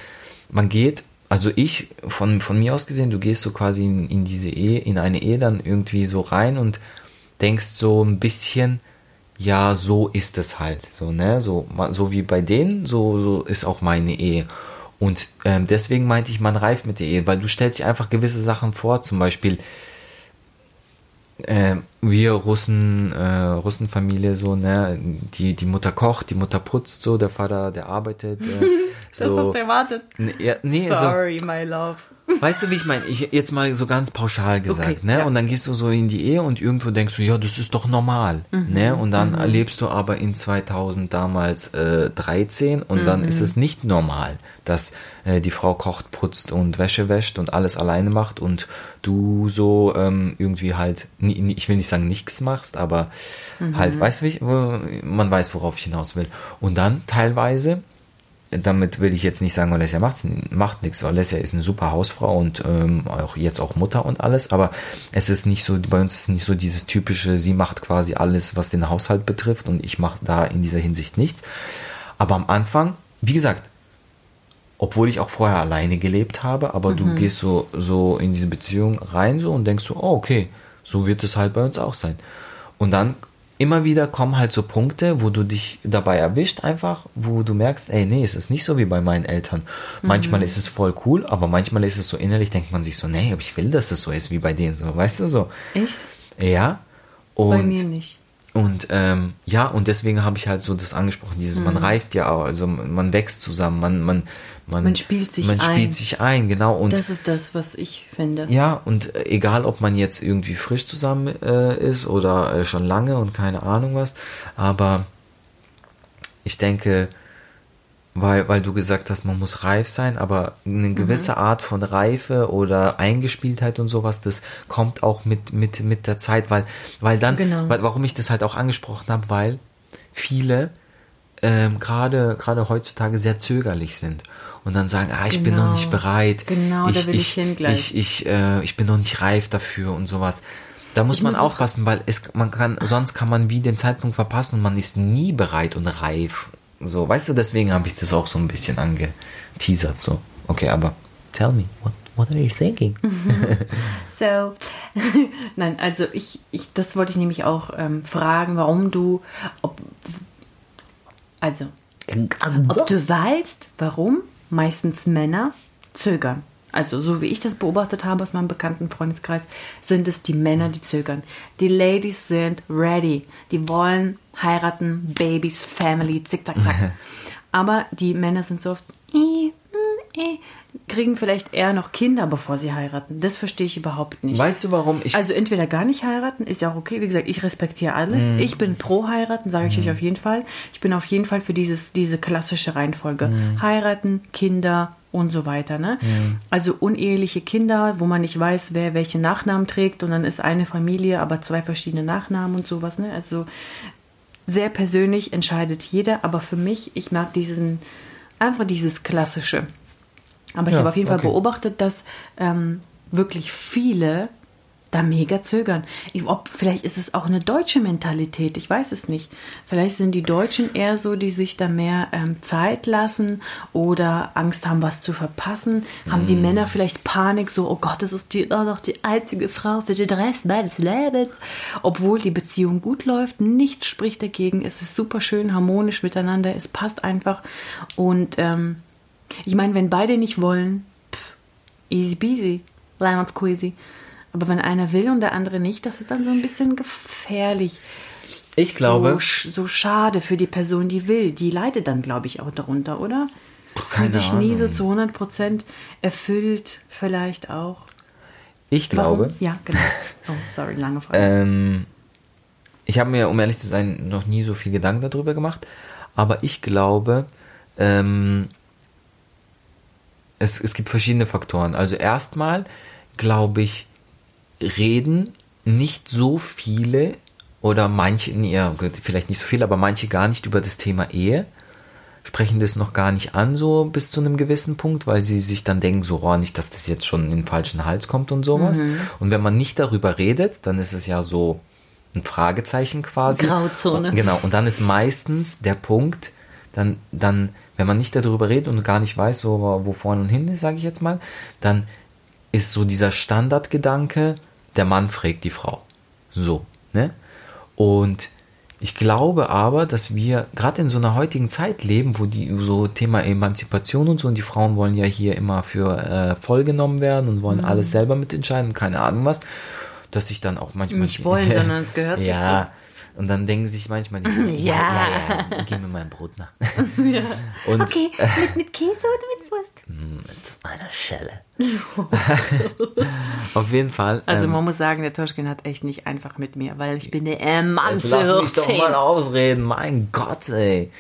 man geht, also ich, von, von mir aus gesehen, du gehst so quasi in, in diese Ehe, in eine Ehe dann irgendwie so rein und denkst so ein bisschen, ja, so ist es halt, so, ne, so, so wie bei denen, so, so ist auch meine Ehe. Und ähm, deswegen meinte ich, man reift mit der Ehe, weil du stellst dir einfach gewisse Sachen vor, zum Beispiel, äh, wir Russen, äh, Russenfamilie so, ne, die, die Mutter kocht, die Mutter putzt so, der Vater, der arbeitet, äh, so. das hast du erwartet. Nee, ja, nee, Sorry, my love. so, weißt du, wie ich meine? Ich jetzt mal so ganz pauschal gesagt, Okay, ne? ja. Und dann gehst du so in die Ehe und irgendwo denkst du, ja, das ist doch normal, Mhm, ne? Und dann erlebst du aber in 2000 damals äh, 13 und dann Mhm. ist es nicht normal, dass äh, die Frau kocht, putzt und Wäsche wäscht und alles alleine macht und du so ähm, irgendwie halt, ich will nicht sagen nichts machst, aber Mhm. halt, weißt du, wie ich, man weiß, worauf ich hinaus will. Und dann teilweise damit will ich jetzt nicht sagen, Alessia macht, macht nichts. Alessia ist eine super Hausfrau und ähm, auch jetzt auch Mutter und alles, aber es ist nicht so, bei uns ist nicht so dieses typische, sie macht quasi alles, was den Haushalt betrifft und ich mache da in dieser Hinsicht nichts. Aber am Anfang, wie gesagt, obwohl ich auch vorher alleine gelebt habe, aber du gehst so, so in diese Beziehung rein so und denkst so, oh, okay, so wird es halt bei uns auch sein. Und dann immer wieder kommen halt so Punkte, wo du dich dabei erwischt einfach, wo du merkst, ey, nee, es ist nicht so wie bei meinen Eltern. Manchmal ist es voll cool, aber manchmal ist es so innerlich, denkt man sich so, nee, aber ich will, dass es so ist wie bei denen, so, weißt du so. Echt? Ja. Und, Bei mir nicht. und ähm, ja, und deswegen habe ich halt so das angesprochen, dieses, man reift ja auch, also man wächst zusammen, man, man, man, Man spielt sich man ein. spielt sich ein, genau. Und Das ist das, was ich finde. ja, und äh, egal, ob man jetzt irgendwie frisch zusammen äh, ist oder äh, schon lange und keine Ahnung was, aber ich denke, weil, weil du gesagt hast, man muss reif sein, aber Mhm. eine gewisse Art von Reife oder Eingespieltheit und sowas, das kommt auch mit, mit, mit der Zeit, weil, weil dann, Genau. weil, warum ich das halt auch angesprochen habe, weil viele ähm, gerade gerade heutzutage sehr zögerlich sind und dann sagen, ah, ich bin noch Genau. nicht bereit. Genau, da will ich hin gleich. Ich, ich, äh, ich bin noch nicht reif dafür und sowas. Da muss man muss auch- aufpassen, weil es, man kann, sonst kann man wie den Zeitpunkt verpassen und man ist nie bereit und reif. So, weißt du, deswegen habe ich das auch so ein bisschen angeteasert. So, okay, aber tell me, what, what are you thinking? So, nein, also ich, ich, das wollte ich nämlich auch ähm, fragen, warum du, ob, also, ob du weißt, warum meistens Männer zögern. Also, so wie ich das beobachtet habe aus meinem bekannten Freundeskreis, sind es die Männer, die zögern. Die Ladies sind ready. Die wollen heiraten, Babys, Family, zick, zack, zack. Aber die Männer sind so oft, kriegen vielleicht eher noch Kinder, bevor sie heiraten. Das verstehe ich überhaupt nicht. Weißt du, warum ich. Also entweder gar nicht heiraten, ist ja auch okay. Wie gesagt, ich respektiere alles. Mhm. Ich bin pro heiraten, sage ich euch auf jeden Fall. Ich bin auf jeden Fall für dieses, diese klassische Reihenfolge. Mhm. Heiraten, Kinder und so weiter. Ne? Also uneheliche Kinder, wo man nicht weiß, wer welche Nachnamen trägt und dann ist eine Familie, aber zwei verschiedene Nachnamen und sowas. Ne? Also sehr persönlich entscheidet jeder, aber für mich, ich mag diesen, einfach dieses Klassische. Aber ich Ja, habe auf jeden Fall okay. beobachtet, dass ähm, wirklich viele da mega zögern. Ich, ob, vielleicht ist es auch eine deutsche Mentalität, ich weiß es nicht. Vielleicht sind die Deutschen eher so, die sich da mehr ähm, Zeit lassen oder Angst haben, was zu verpassen. Haben Mm. die Männer vielleicht Panik, so, oh Gott, das ist die, oh, noch die einzige Frau für den Rest meines Lebens. Obwohl die Beziehung gut läuft, nichts spricht dagegen, es ist super schön, harmonisch miteinander, es passt einfach. Und ähm, ich meine, wenn beide nicht wollen, pff, easy peasy, lemon squeezy. Aber wenn einer will und der andere nicht, das ist dann so ein bisschen gefährlich. ich glaube, So, so schade für die Person, die will. Die leidet dann, glaube ich, auch darunter, oder? Fühlt sich nie so zu 100 Prozent erfüllt, vielleicht auch. ich glaube, Warum? Ja, genau. Oh, sorry, lange Frage. Ähm, ich habe mir, um ehrlich zu sein, noch nie so viel Gedanken darüber gemacht. Aber ich glaube, ähm, es, es gibt verschiedene Faktoren. Also erstmal glaube ich, reden nicht so viele oder manche, nee, vielleicht nicht so viele, aber manche gar nicht über das Thema Ehe. Sprechen das noch gar nicht an, so bis zu einem gewissen Punkt, weil sie sich dann denken, so, oh, nicht, dass das jetzt schon in den falschen Hals kommt und sowas. Und wenn man nicht darüber redet, dann ist es ja so ein Fragezeichen quasi. Grauzone. Und, genau. Und dann ist meistens der Punkt, dann, dann, wenn man nicht darüber redet und gar nicht weiß, so, wo vorne und hin ist, sage ich jetzt mal, dann ist so dieser Standardgedanke, der Mann fragt die Frau. So, ne? Und ich glaube aber, dass wir gerade in so einer heutigen Zeit leben, wo die so Thema Emanzipation und so und die Frauen wollen ja hier immer für äh, voll genommen werden und wollen alles selber mitentscheiden und keine Ahnung was. dass ich dann auch manchmal Nicht wollen, sondern es gehört ja. Und dann denken sich manchmal, die, ja, ja, ja, ja, gib mir mein Brot nach. Ja. Und okay, mit, mit Käse oder mit Wurst? Mit einer Schelle. Auf jeden Fall. Also ähm, man muss sagen, der Toschkin hat echt nicht einfach mit mir, weil ich bin der äh, Mann Jetzt lass mich doch mal ausreden, mein Gott, ey.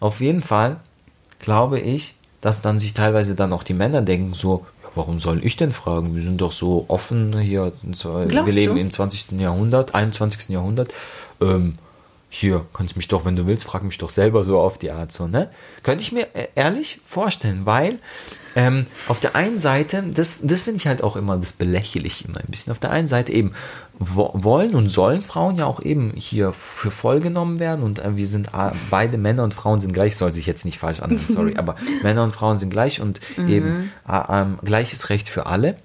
Auf jeden Fall glaube ich, dass dann sich teilweise dann auch die Männer denken so, ja, warum soll ich denn fragen? Wir sind doch so offen hier, wir leben du? im 20. Jahrhundert, 21. Jahrhundert. Ähm, hier, kannst mich doch, wenn du willst, frag mich doch selber so auf die Art so, ne? Könnte ich mir äh, ehrlich vorstellen, weil ähm, auf der einen Seite, das, das finde ich halt auch immer, das belächle ich immer ein bisschen. Auf der einen Seite eben wo, wollen und sollen Frauen ja auch eben hier für voll genommen werden und äh, wir sind äh, beide Männer und Frauen sind gleich, soll sich jetzt nicht falsch anhören, sorry, aber Männer und Frauen sind gleich und eben äh, gleiches Recht für alle.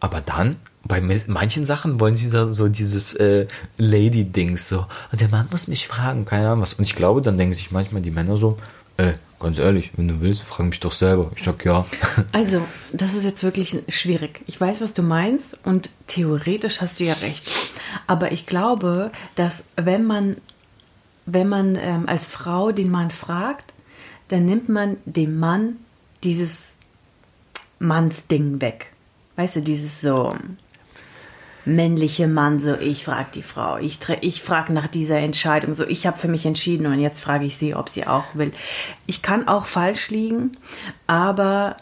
Aber dann, bei manchen Sachen wollen sie so, so dieses äh, Lady-Dings so. Und der Mann muss mich fragen, keine Ahnung was. Und ich glaube, dann denken sich manchmal die Männer so, äh, ganz ehrlich, wenn du willst, frag mich doch selber. Ich sag ja. Also, das ist jetzt wirklich schwierig. Ich weiß, was du meinst und theoretisch hast du ja recht. Aber ich glaube, dass wenn man, wenn man ähm, als Frau den Mann fragt, dann nimmt man dem Mann dieses Mannsding weg. Weißt du, dieses so männliche Mann, so ich frage die Frau, ich, ich frage nach dieser Entscheidung, so ich habe für mich entschieden und jetzt frage ich sie, ob sie auch will. Ich kann auch falsch liegen, aber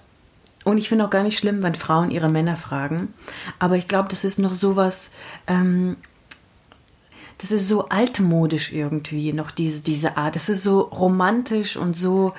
und ich finde auch gar nicht schlimm, wenn Frauen ihre Männer fragen, aber ich glaube, das ist noch sowas, ähm, das ist so altmodisch irgendwie noch diese diese Art. Das ist so romantisch und so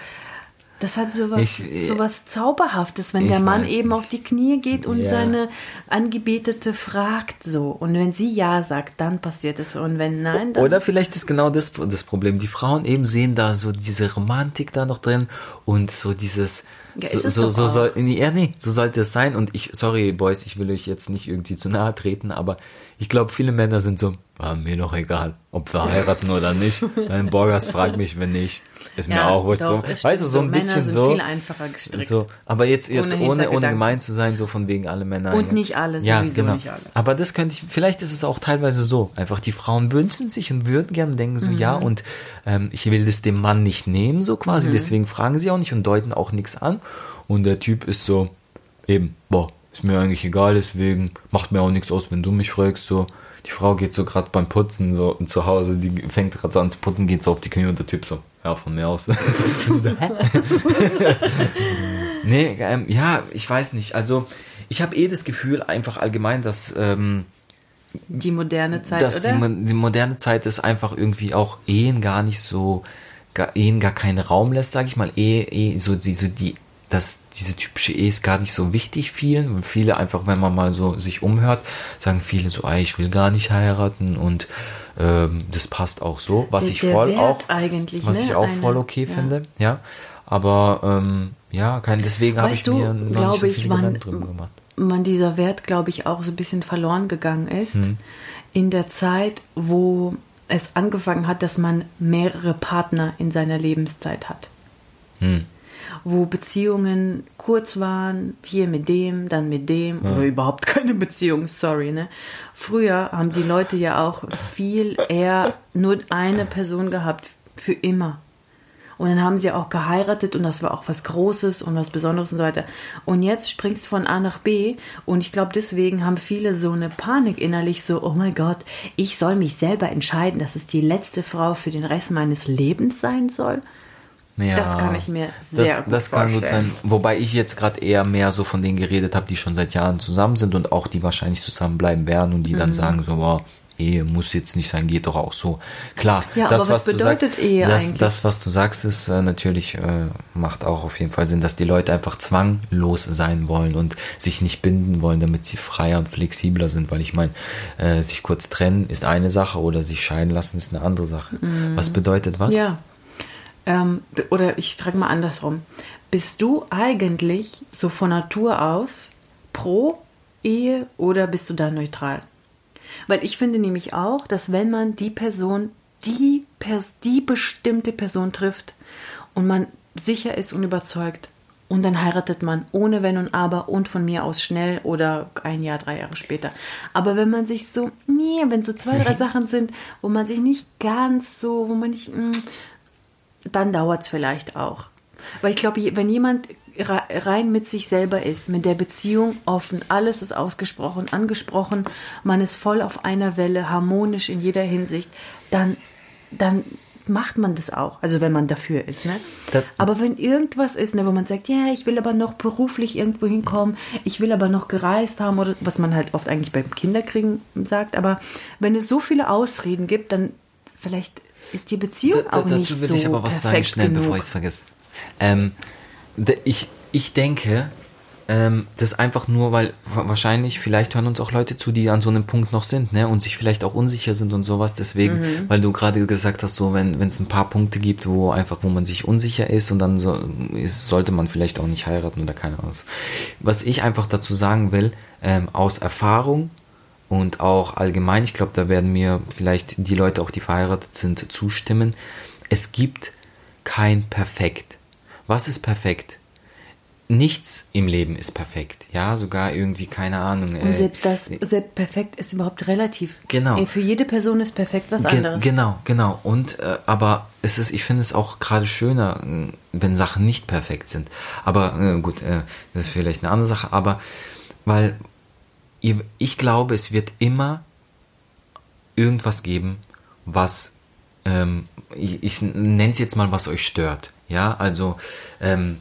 das hat sowas, Ich- sowas Zauberhaftes, wenn der Mann eben nicht. auf die Knie geht und Ja. seine Angebetete fragt so. Und wenn sie Ja sagt, dann passiert es. Und wenn nein, dann. Oder vielleicht ist genau das das Problem. Die Frauen eben sehen da so diese Romantik da noch drin und so dieses. Ja, so, so, so soll, nee, ja, nee, so sollte es sein. Und ich, sorry, Boys, ich will euch jetzt nicht irgendwie zu nahe treten, aber ich glaube, viele Männer sind so, ah, mir doch egal, ob wir heiraten oder nicht. Mein Borgers fragt mich, wenn nicht. Ist mir Ja, auch wurscht. So. Weißt du, so so. ein Männer bisschen so. viel einfacher gestrickt. So, aber jetzt, jetzt Ohne ohne, ohne, gemein zu sein, so von wegen alle Männer. Und nicht alle, ja, sowieso genau. nicht alle. Aber das könnte ich, vielleicht ist es auch teilweise so. Einfach die Frauen wünschen sich und würden gerne denken so, Mhm. ja, und ähm, ich will das dem Mann nicht nehmen, so Mhm. quasi. Deswegen fragen sie auch nicht und deuten auch nichts an. Und der Typ ist so, eben, boah, ist mir eigentlich egal, deswegen macht mir auch nichts aus, wenn du mich fragst, so. Die Frau geht so gerade beim Putzen so zu Hause, die fängt gerade so an zu putzen, geht so auf die Knie und der Typ so, ja, von mir aus. Nee, ähm, ja, ich weiß nicht. Also, ich habe eh das Gefühl, einfach allgemein, dass, ähm, die moderne Zeit, dass die, oder? mo- die moderne Zeit ist einfach irgendwie auch Ehen gar nicht so, gar, Ehen gar keinen Raum lässt, sage ich mal. Ehe, Ehe, so, die, so die, dass diese typische Ehe ist gar nicht so wichtig vielen. Und viele einfach, wenn man mal so sich umhört, sagen viele so, ey, ich will gar nicht heiraten und ähm, das passt auch so, was Der- ich voll Wert auch, eigentlich, was ne? ich auch Eine- voll okay ja. finde, ja. Aber ähm, ja, kein, deswegen habe ich du, mir noch nicht glaube so ich, wann- drüber gemacht. wann dieser Wert, glaube ich, auch so ein bisschen verloren gegangen ist. Mhm. In der Zeit, wo es angefangen hat, dass man mehrere Partner in seiner Lebenszeit hat. Hm. Wo Beziehungen kurz waren, hier mit dem, dann mit dem, oder überhaupt keine Beziehung, sorry, ne? Früher haben die Leute ja auch viel eher nur eine Person gehabt, für immer. Und dann haben sie auch geheiratet und das war auch was Großes und was Besonderes und so weiter. Und jetzt springt es von A nach B und ich glaube, deswegen haben viele so eine Panik innerlich, so, oh mein Gott, ich soll mich selber entscheiden, dass es die letzte Frau für den Rest meines Lebens sein soll. Ja, Das kann ich mir sehr das, gut Das kann gut sein. Wobei ich jetzt gerade eher mehr so von denen geredet habe, die schon seit Jahren zusammen sind und auch die wahrscheinlich zusammenbleiben werden und die Mhm. dann sagen so, boah, Ehe muss jetzt nicht sein, geht doch auch so. Klar, Ja, das, aber was du bedeutet sagst, Ehe das, eigentlich? das, was du sagst, ist äh, natürlich, äh, macht auch auf jeden Fall Sinn, dass die Leute einfach zwanglos sein wollen und sich nicht binden wollen, damit sie freier und flexibler sind, weil ich meine, äh, sich kurz trennen ist eine Sache oder sich scheiden lassen ist eine andere Sache. Was bedeutet was? Mhm. Ja. Ähm, oder ich frage mal andersrum. Bist du eigentlich so von Natur aus pro Ehe oder bist du da neutral? Weil ich finde nämlich auch, dass wenn man die Person, die, Pers die bestimmte Person trifft und man sicher ist und überzeugt, und dann heiratet man ohne Wenn und Aber und von mir aus schnell oder ein Jahr, drei Jahre später. Aber wenn man sich so, nee, wenn so zwei, drei Sachen sind, wo man sich nicht ganz so, wo man nicht, mh, dann dauert es vielleicht auch. Weil ich glaube, wenn jemand rein mit sich selber ist, mit der Beziehung offen, alles ist ausgesprochen, angesprochen, man ist voll auf einer Welle, harmonisch in jeder Hinsicht, dann, dann macht man das auch, also wenn man dafür ist. Ne? aber wenn irgendwas ist, ne, wo man sagt, ja, ich will aber noch beruflich irgendwo hinkommen, ich will aber noch gereist haben, oder was man halt oft eigentlich beim Kinderkriegen sagt, aber wenn es so viele Ausreden gibt, dann vielleicht ist die Beziehung da, da, auch nicht so Dazu will ich aber was sagen, schnell, genug. bevor ich es vergesse. Ähm, ich, ich denke, ähm, das einfach nur, weil wahrscheinlich, vielleicht hören uns auch Leute zu, die an so einem Punkt noch sind, ne, und sich vielleicht auch unsicher sind und sowas. Deswegen, mhm. weil du gerade gesagt hast, so, wenn es ein paar Punkte gibt, wo einfach, wo man sich unsicher ist und dann so, ist, sollte man vielleicht auch nicht heiraten oder keine Ahnung. Was ich einfach dazu sagen will, ähm, aus Erfahrung und auch allgemein, ich glaube, da werden mir vielleicht die Leute, auch die verheiratet sind, zustimmen. Es gibt kein Perfekt. Was ist perfekt? nichts im Leben ist perfekt. Ja, sogar irgendwie, keine Ahnung. Und äh, selbst das, selbst perfekt ist überhaupt relativ. Genau. Für jede Person ist perfekt was Ge anderes. Genau, genau. Und, äh, aber es ist, ich finde es auch gerade schöner, äh, wenn Sachen nicht perfekt sind. Aber, äh, gut, äh, das ist vielleicht eine andere Sache, aber, weil, ich glaube, es wird immer irgendwas geben, was, ähm, ich, ich nenne es jetzt mal, was euch stört. Ja, also, ähm,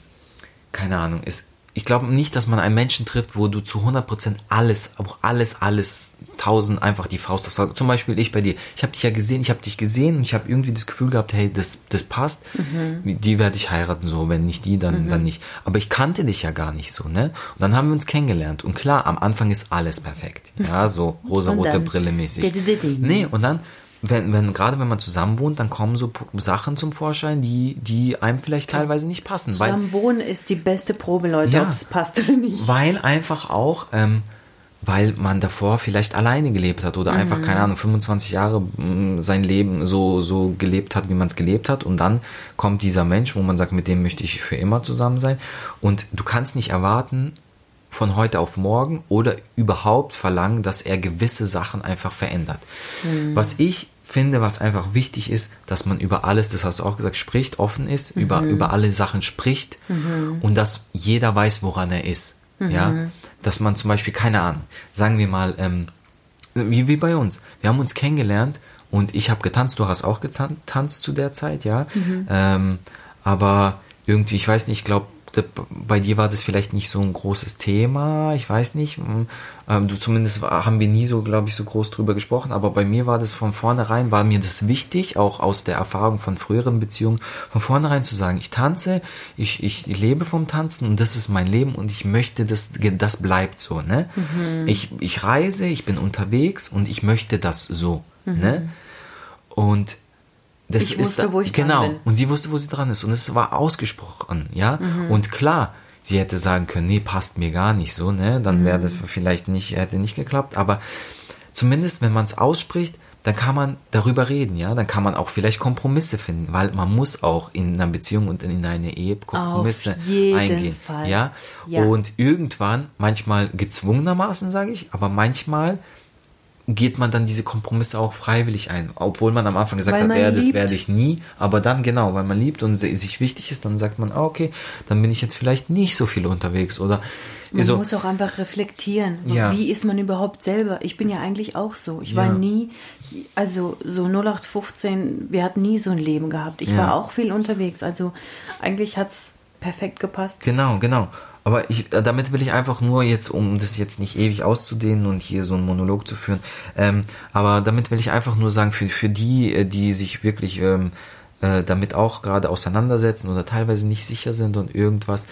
keine Ahnung, ist, ich glaube nicht, dass man einen Menschen trifft, wo du zu 100% alles, auch alles, alles, tausend einfach die Faust hast. Zum Beispiel ich bei dir. Ich habe dich ja gesehen, ich habe dich gesehen und ich habe irgendwie das Gefühl gehabt, hey, das, das passt. Mhm. Die werde ich heiraten, so. Wenn nicht die, dann, mhm. dann nicht. Aber ich kannte dich ja gar nicht so, ne? Und dann haben wir uns kennengelernt. Und klar, am Anfang ist alles perfekt. Ja, so rosa-rote Brille mäßig. Nee, und dann wenn, wenn, gerade wenn man zusammen wohnt, dann kommen so Sachen zum Vorschein, die, die einem vielleicht teilweise nicht passen. Zusammen wohnen ist die beste Probe, Leute, ja, ob es passt oder nicht. Weil einfach auch, ähm, weil man davor vielleicht alleine gelebt hat oder mhm. einfach, keine Ahnung, 25 Jahre mm, sein Leben so, so gelebt hat, wie man es gelebt hat. Und dann kommt dieser Mensch, wo man sagt, mit dem möchte ich für immer zusammen sein. Und du kannst nicht erwarten, von heute auf morgen oder überhaupt verlangen, dass er gewisse Sachen einfach verändert. Mhm. Was ich finde, was einfach wichtig ist, dass man über alles, das hast du auch gesagt, spricht, offen ist, mhm. über, über alle Sachen spricht mhm. und dass jeder weiß, woran er ist. Mhm. Ja, dass man zum Beispiel, keine Ahnung, sagen wir mal, ähm, wie, wie bei uns, wir haben uns kennengelernt und ich habe getanzt, du hast auch getanzt zu der Zeit, ja, mhm. ähm, aber irgendwie, ich weiß nicht, ich glaube, bei dir war das vielleicht nicht so ein großes Thema, ich weiß nicht. Hm, ähm, du zumindest haben wir nie so, glaube ich, so groß drüber gesprochen, aber bei mir war das von vornherein, war mir das wichtig, auch aus der Erfahrung von früheren Beziehungen, von vornherein zu sagen, ich tanze, ich, ich lebe vom Tanzen und das ist mein Leben und ich möchte, dass das bleibt so, ne? Mhm. Ich, ich reise, ich bin unterwegs und ich möchte das so, mhm. ne? Und das ich wusste, da, wo ich genau. dran bin. Und sie wusste, wo sie dran ist. Und es war ausgesprochen, ja. Mhm. Und klar, sie hätte sagen können, nee, passt mir gar nicht so, ne? Dann wäre das mhm. vielleicht nicht, hätte nicht geklappt. Aber zumindest, wenn man es ausspricht, dann kann man darüber reden, ja. Dann kann man auch vielleicht Kompromisse finden, weil man muss auch in einer Beziehung und in eine Ehe Kompromisse eingehen, Fall. ja. ja. Und irgendwann, manchmal gezwungenermaßen, sage ich, aber manchmal geht man dann diese Kompromisse auch freiwillig ein. Obwohl man am Anfang gesagt weil hat, ja, das werde ich nie. Aber dann genau, weil man liebt und sich wichtig ist, dann sagt man, ah, okay, dann bin ich jetzt vielleicht nicht so viel unterwegs. Oder man so, muss auch einfach reflektieren. Ja. Wie ist man überhaupt selber? Ich bin ja eigentlich auch so. Ich ja. war nie, also so 0815, wir hatten nie so ein Leben gehabt. Ich ja. war auch viel unterwegs. Also eigentlich hat es perfekt gepasst. Genau, genau. Aber ich, äh, damit will ich einfach nur jetzt, um das jetzt nicht ewig auszudehnen und hier so einen Monolog zu führen, ähm, aber damit will ich einfach nur sagen, für, für die, äh, die sich wirklich ähm, äh, damit auch gerade auseinandersetzen oder teilweise nicht sicher sind und irgendwas,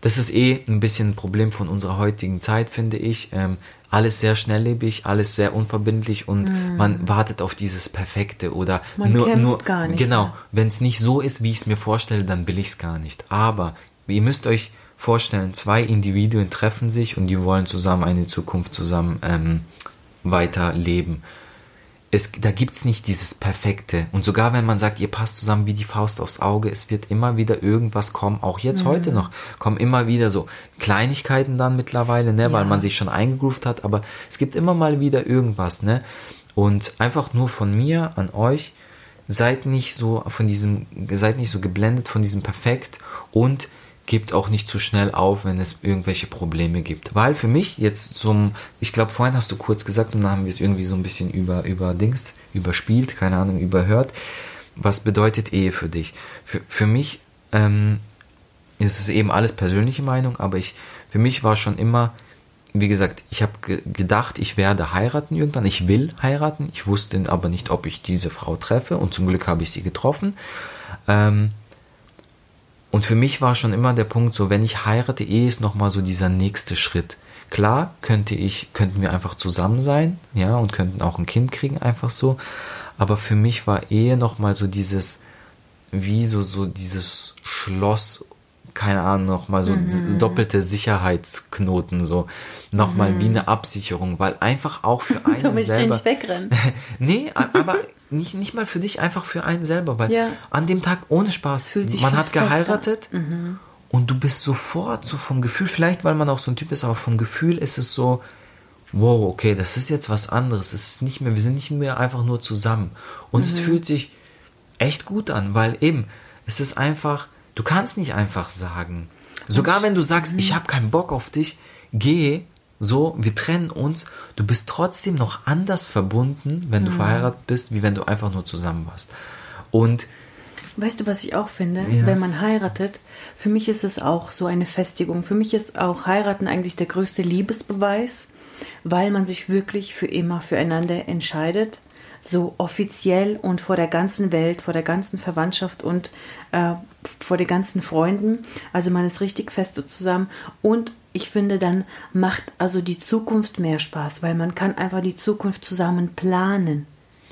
das ist eh ein bisschen ein Problem von unserer heutigen Zeit, finde ich. Ähm, alles sehr schnelllebig, alles sehr unverbindlich und mm. man wartet auf dieses Perfekte oder man nur, nur gar nicht. Genau, wenn es nicht so ist, wie ich es mir vorstelle, dann will ich es gar nicht. Aber ihr müsst euch vorstellen, zwei Individuen treffen sich und die wollen zusammen eine Zukunft zusammen ähm, weiterleben. es, da gibt's nicht dieses Perfekte. Und sogar wenn man sagt, ihr passt zusammen wie die Faust aufs Auge, es wird immer wieder irgendwas kommen, auch jetzt Mhm. heute noch, kommen immer wieder so Kleinigkeiten dann mittlerweile, ne, weil Ja. man sich schon eingegroovt hat, aber es gibt immer mal wieder irgendwas, ne. Und einfach nur von mir an euch, seid nicht so von diesem, seid nicht so geblendet von diesem Perfekt und gebt auch nicht zu schnell auf, wenn es irgendwelche Probleme gibt. Weil für mich jetzt zum, ich glaube, vorhin hast du kurz gesagt und dann haben wir es irgendwie so ein bisschen über, über Dings, überspielt, keine Ahnung, überhört. Was bedeutet Ehe für dich? Für, für mich ähm, ist es eben alles persönliche Meinung, aber ich, für mich war schon immer, wie gesagt, ich habe ge gedacht, ich werde heiraten irgendwann. Ich will heiraten. Ich wusste aber nicht, ob ich diese Frau treffe. Und zum Glück habe ich sie getroffen. Ähm, und für mich war schon immer der Punkt, so wenn ich heirate, Ehe ist nochmal so dieser nächste Schritt. Klar könnte ich, könnten wir einfach zusammen sein, ja, und könnten auch ein Kind kriegen, einfach so. Aber für mich war Ehe nochmal so dieses, wie so, so dieses Schloss, keine Ahnung, nochmal so mhm. doppelte Sicherheitsknoten, so nochmal mhm. wie eine Absicherung, weil einfach auch für einen Damit selber. Ich nicht wegrennen. nee, aber nicht, nicht mal für dich, einfach für einen selber, weil Ja. an dem Tag ohne Spaß, man hat geheiratet und du bist sofort so vom Gefühl, vielleicht weil man auch so ein Typ ist, aber vom Gefühl ist es so, wow, okay, das ist jetzt was anderes. Es ist nicht mehr, wir sind nicht mehr einfach nur zusammen. Und es fühlt sich echt gut an, weil eben, es ist einfach, du kannst nicht einfach sagen. Sogar wenn du sagst, ich habe keinen Bock auf dich, geh, so, wir trennen uns, du bist trotzdem noch anders verbunden, wenn du verheiratet bist, wie wenn du einfach nur zusammen warst. Und Weißt du, was ich auch finde? Ja. Wenn man heiratet, für mich ist es auch so eine Festigung. Für mich ist auch heiraten eigentlich der größte Liebesbeweis, weil man sich wirklich für immer füreinander entscheidet. So offiziell und vor der ganzen Welt, vor der ganzen Verwandtschaft und äh, vor den ganzen Freunden. Also man ist richtig fest so zusammen. Und ich finde, dann macht also die Zukunft mehr Spaß, weil man kann einfach die Zukunft zusammen planen.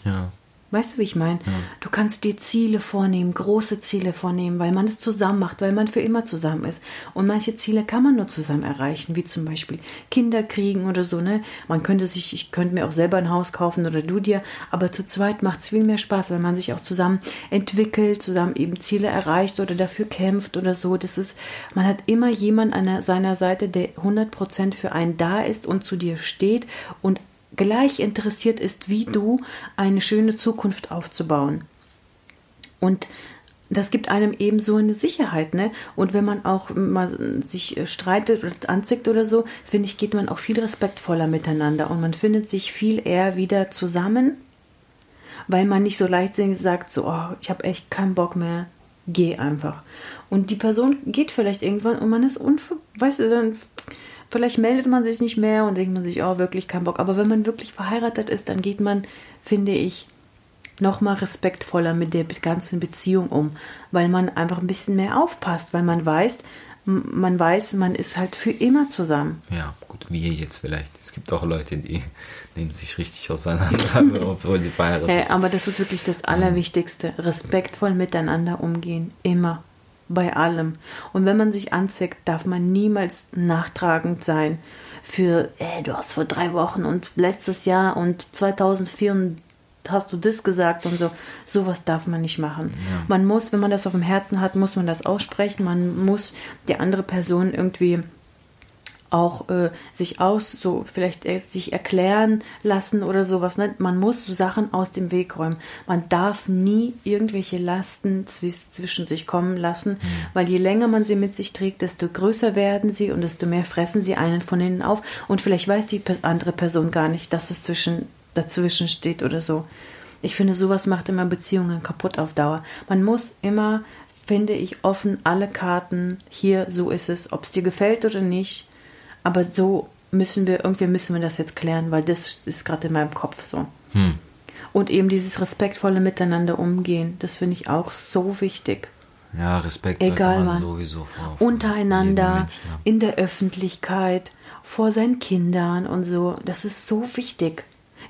ja, Weißt du, wie ich meine? Du kannst dir Ziele vornehmen, große Ziele vornehmen, weil man es zusammen macht, weil man für immer zusammen ist. Und manche Ziele kann man nur zusammen erreichen, wie zum Beispiel Kinder kriegen oder so, ne? Man könnte sich, ich könnte mir auch selber ein Haus kaufen oder du dir, aber zu zweit macht es viel mehr Spaß, weil man sich auch zusammen entwickelt, zusammen eben Ziele erreicht oder dafür kämpft oder so. Das ist, man hat immer jemand an seiner Seite, der 100% für einen da ist und zu dir steht und gleich interessiert ist wie du, eine schöne Zukunft aufzubauen. Und das gibt einem eben so eine Sicherheit, ne? Und wenn man auch mal sich äh, streitet oder anzickt oder so, finde ich, geht man auch viel respektvoller miteinander und man findet sich viel eher wieder zusammen, weil man nicht so leichtsinnig sagt, so, oh, ich habe echt keinen Bock mehr, geh einfach. Und die Person geht vielleicht irgendwann und man ist unver... Weißt du, dann... Vielleicht meldet man sich nicht mehr und denkt man sich, oh, wirklich keinen Bock. Aber wenn man wirklich verheiratet ist, dann geht man, finde ich, nochmal respektvoller mit der ganzen Beziehung um, weil man einfach ein bisschen mehr aufpasst, weil man weiß, man weiß, man ist halt für immer zusammen. ja, gut, wie jetzt vielleicht. Es gibt auch Leute, die nehmen sich richtig auseinander, obwohl sie verheiratet Hey, sind. aber das ist wirklich das Allerwichtigste. Respektvoll miteinander umgehen. Immer. Bei allem. Und wenn man sich anzieht, darf man niemals nachtragend sein für, ey, du hast vor drei Wochen und letztes Jahr und 2004 hast du das gesagt und so. Sowas darf man nicht machen. Man muss, wenn man das auf dem Herzen hat, muss man das aussprechen. Man muss die andere Person irgendwie auch äh, sich aus, so vielleicht äh, sich erklären lassen oder sowas. Ne? Man muss so Sachen aus dem Weg räumen. Man darf nie irgendwelche Lasten zwi- zwischen sich kommen lassen, weil je länger man sie mit sich trägt, desto größer werden sie und desto mehr fressen sie einen von innen auf. Und vielleicht weiß die andere Person gar nicht, dass es zwischen, dazwischen steht oder so. Ich finde, sowas macht immer Beziehungen kaputt auf Dauer. Man muss immer, finde ich, offen alle Karten, hier, so ist es, ob es dir gefällt oder nicht. Aber so müssen wir, irgendwie müssen wir das jetzt klären, weil das ist gerade in meinem Kopf so. Hm. Und eben dieses respektvolle Miteinander umgehen, das finde ich auch so wichtig. Ja, Respekt Egal sollte man wann. sowieso vor, Untereinander, in der Öffentlichkeit, vor seinen Kindern und so. Das ist so wichtig.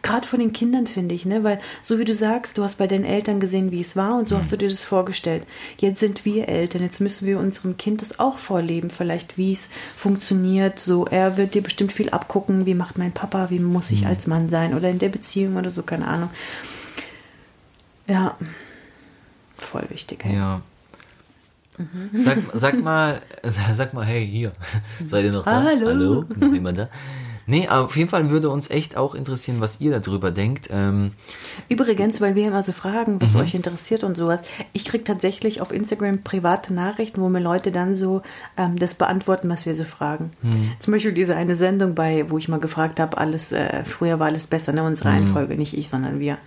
Gerade von den Kindern finde ich, ne? Weil so wie du sagst, du hast bei deinen Eltern gesehen, wie es war und so hast du dir das vorgestellt. Jetzt sind wir Eltern, jetzt müssen wir unserem Kind das auch vorleben, vielleicht wie es funktioniert. So, er wird dir bestimmt viel abgucken, wie macht mein Papa, wie muss ich als Mann sein oder in der Beziehung oder so, keine Ahnung. Ja, voll wichtig. Ey. Ja. Sag, sag mal, sag mal, hey, hier, seid ihr noch da? Hallo. Hallo? Noch jemand da? Nee, aber auf jeden Fall würde uns echt auch interessieren, was ihr darüber denkt. Ähm, Übrigens, weil wir immer so fragen, Mhm. was euch interessiert und sowas. Ich kriege tatsächlich auf Instagram private Nachrichten, wo mir Leute dann so ähm, das beantworten, was wir so fragen. Mhm. Zum Beispiel diese eine Sendung bei, wo ich mal gefragt habe, alles, äh, früher war alles besser, ne? Mhm. Unsere Reihenfolge, nicht ich, sondern wir.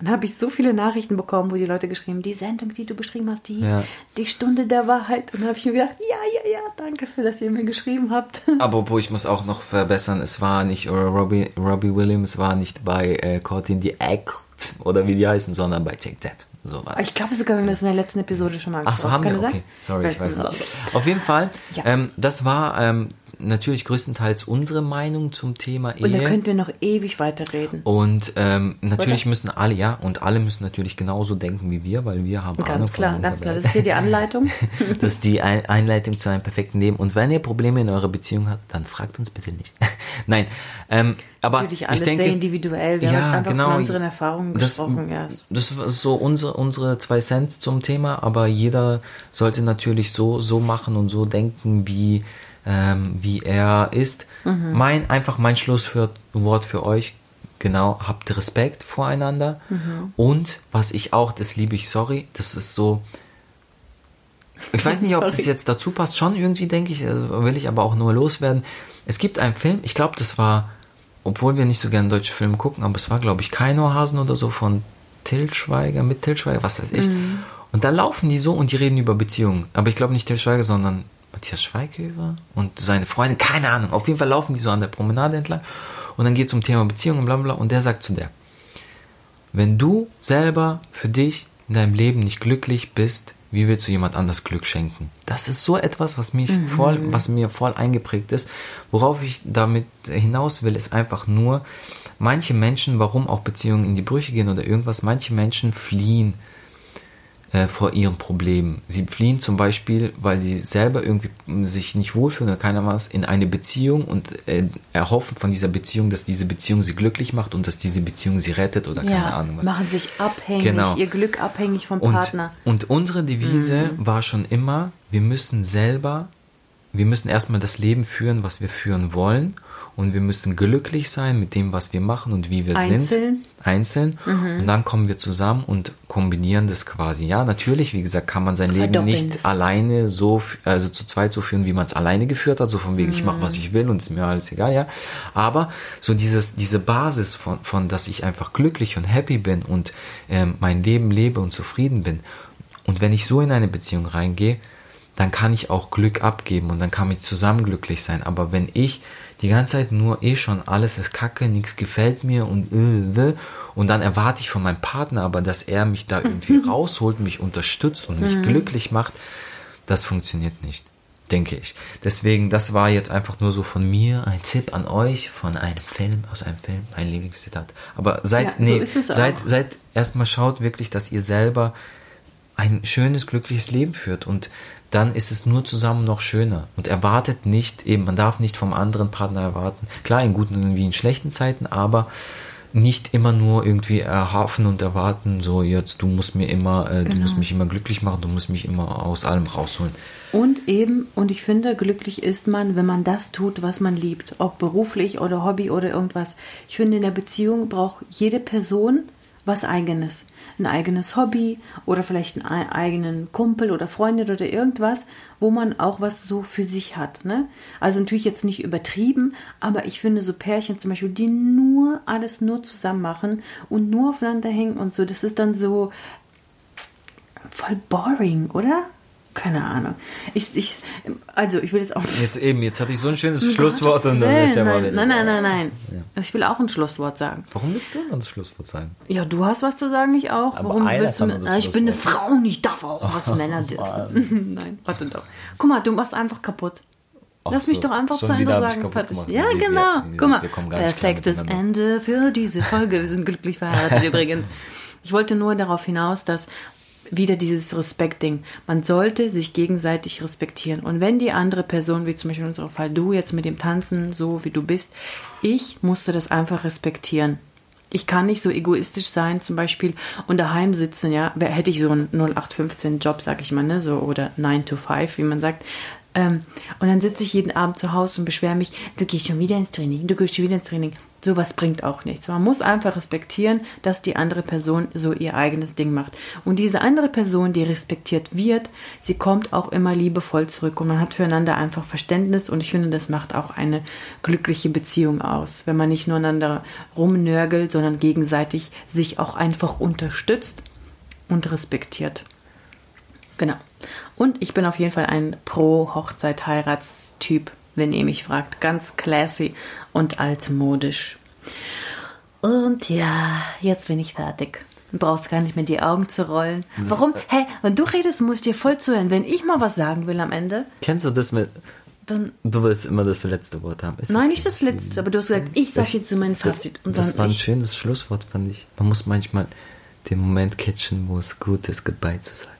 Und habe ich so viele Nachrichten bekommen, wo die Leute geschrieben, die Sendung, die du beschrieben hast, die hieß Ja. die Stunde der Wahrheit. Und habe ich mir gedacht, ja, ja, ja, danke für, dass ihr mir geschrieben habt. aber wo ich muss auch noch verbessern, es war nicht äh, Robbie, Robbie Williams war nicht bei äh, Caught in the Act oder wie die heißen, sondern bei Take That. So war Ich glaube sogar, wir haben das in der letzten Episode schon mal Ach so, haben wir? Okay, sorry, ich weiß nicht. Auf jeden Fall, Ja. ähm, das war ähm, natürlich größtenteils unsere Meinung zum Thema Ehe. Und da könnten wir noch ewig weiterreden. Und ähm, natürlich Oder? müssen alle, ja, und alle müssen natürlich genauso denken wie wir, weil wir haben Ahnung Ganz von klar, ganz klar. Das ist hier die Anleitung. Das ist die Ein- Einleitung zu einem perfekten Leben. Und wenn ihr Probleme in eurer Beziehung habt, dann fragt uns bitte nicht. Nein, ähm, aber Natürlich alles ich denke, sehr individuell. Wir haben Ja, jetzt einfach genau. von unseren Erfahrungen das, gesprochen. Ja. das ist so unsere, unsere zwei Cent zum Thema, aber jeder sollte natürlich so, so machen und so denken, wie, ähm, wie er ist. Mhm. Mein, einfach mein Schlusswort für euch, genau, habt Respekt voreinander. Mhm. Und was ich auch, das liebe ich, sorry, das ist so, ich weiß nicht, ob das Sorry. jetzt dazu passt, schon irgendwie, denke ich, also will ich aber auch nur loswerden. Es gibt einen Film, ich glaube, das war, obwohl wir nicht so gerne deutsche Filme gucken, aber es war, glaube ich, Keinohasen oder so von Til Schweiger, mit Til Schweiger, was weiß ich. Und da laufen die so und die reden über Beziehungen. Aber ich glaube nicht Til Schweiger, sondern Matthias Schweighöfer und seine Freundin, keine Ahnung. Auf jeden Fall laufen die so an der Promenade entlang und dann geht es um Thema Beziehungen und bla bla und der sagt zu der, wenn du selber für dich in deinem Leben nicht glücklich bist, wie willst du jemand anders Glück schenken? Das ist so etwas, was mich voll, was mir voll eingeprägt ist. Worauf ich damit hinaus will, ist einfach nur, manche Menschen, warum auch Beziehungen in die Brüche gehen oder irgendwas, manche Menschen fliehen äh, vor ihren Problemen. Sie fliehen zum Beispiel, weil sie selber irgendwie sich nicht wohlfühlen oder keiner was in eine Beziehung und äh, erhoffen von dieser Beziehung, dass diese Beziehung sie glücklich macht und dass diese Beziehung sie rettet oder keine ja, Ahnung was. machen sich abhängig, Genau. ihr Glück abhängig vom Und, Partner. und unsere Devise war schon immer, wir müssen selber, wir müssen erstmal das Leben führen, was wir führen wollen. Und wir müssen glücklich sein mit dem, was wir machen und wie wir sind. Einzeln. Einzeln. Und dann kommen wir zusammen und kombinieren das quasi. Ja, natürlich, wie gesagt, kann man sein Leben Verdoppeln nicht das. alleine so, also zu zweit so führen, wie man es alleine geführt hat. So von wegen, ich mache, was ich will und ist mir alles egal, ja. Aber so dieses, diese Basis von, von, dass ich einfach glücklich und happy bin und ähm, mein Leben lebe und zufrieden bin. Und wenn ich so in eine Beziehung reingehe, dann kann ich auch Glück abgeben und dann kann ich zusammen glücklich sein. Aber wenn ich die ganze Zeit nur eh schon alles ist kacke, nichts gefällt mir und äh, äh, und dann erwarte ich von meinem Partner aber, dass er mich da irgendwie rausholt, mich unterstützt und mich glücklich macht, das funktioniert nicht, denke ich. Deswegen, das war jetzt einfach nur so von mir ein Tipp an euch von einem Film, aus einem Film, mein Lieblingszitat. Aber seid, Ja, so nee, es seid, seid erstmal schaut wirklich, dass ihr selber ein schönes, glückliches Leben führt und dann ist es nur zusammen noch schöner und erwartet nicht, eben, man darf nicht vom anderen Partner erwarten, klar in guten wie in schlechten Zeiten, aber nicht immer nur irgendwie erhoffen und erwarten, so jetzt du musst mir immer, äh, du musst mich immer glücklich machen, du musst mich immer aus allem rausholen. Und eben, und ich finde, glücklich ist man, wenn man das tut, was man liebt. Ob beruflich oder Hobby oder irgendwas. Ich finde, in der Beziehung braucht jede Person was Eigenes. Ein eigenes Hobby oder vielleicht einen ei- eigenen Kumpel oder Freundin oder irgendwas, wo man auch was so für sich hat. Ne? Also natürlich jetzt nicht übertrieben, aber ich finde so Pärchen zum Beispiel, die nur alles nur zusammen machen und nur aufeinander hängen und so, das ist dann so, voll boring, oder? Keine Ahnung. Ich, ich, also ich will jetzt auch. Jetzt eben, jetzt hatte ich so ein schönes Schlusswort und dann ist ja mal nein, wieder nein, nein, nein, nein. Also Ich will auch ein Schlusswort sagen. Warum willst du dann das Schlusswort sagen? Ja, du hast was zu sagen, ich auch. Aber Warum willst du das Ah, Ich bin eine. Frau und ich darf auch, was Männer dürfen. nein, warte doch. Guck mal, du machst einfach kaputt. Ach Lass mich so, doch einfach zu Ende sagen. fertig. Ja, sie- genau. sie- Guck mal, wir perfektes. Ende für diese Folge. Wir sind glücklich verheiratet übrigens. Ich wollte nur darauf hinaus, dass wieder dieses Respektding. Man sollte sich gegenseitig respektieren. Und wenn die andere Person, wie zum Beispiel in unserem Fall du jetzt mit dem Tanzen, so wie du bist, ich musste das einfach respektieren. Ich kann nicht so egoistisch sein, zum Beispiel, und daheim sitzen, ja, hätte ich so einen 0815-Job, sag ich mal, ne, so, oder 9 to 5, wie man sagt. Ähm, und dann sitze ich jeden Abend zu Hause und beschwere mich, du gehst schon wieder ins Training, du gehst schon wieder ins Training. Sowas bringt auch nichts. Man muss einfach respektieren, dass die andere Person so ihr eigenes Ding macht. Und diese andere Person, die respektiert wird, sie kommt auch immer liebevoll zurück und man hat füreinander einfach Verständnis und ich finde, das macht auch eine glückliche Beziehung aus, wenn man nicht nur einander rumnörgelt, sondern gegenseitig sich auch einfach unterstützt und respektiert. Genau. Und ich bin auf jeden Fall ein Pro-Hochzeit-Heiratstyp, wenn ihr mich fragt. Ganz classy und altmodisch. Und ja, jetzt bin ich fertig. Du brauchst gar nicht mehr die Augen zu rollen. Warum? Hä, wenn du redest, muss ich dir voll zuhören. Wenn ich mal was sagen will am Ende, Kennst du das mit. dann. Du willst immer das letzte Wort haben. Ist Nein, okay. nicht das letzte, aber du hast gesagt, ich sag jetzt so mein Fazit. Und Das war ein ich. schönes Schlusswort, fand ich. Man muss manchmal den Moment catchen, wo es gut ist, Goodbye zu sagen.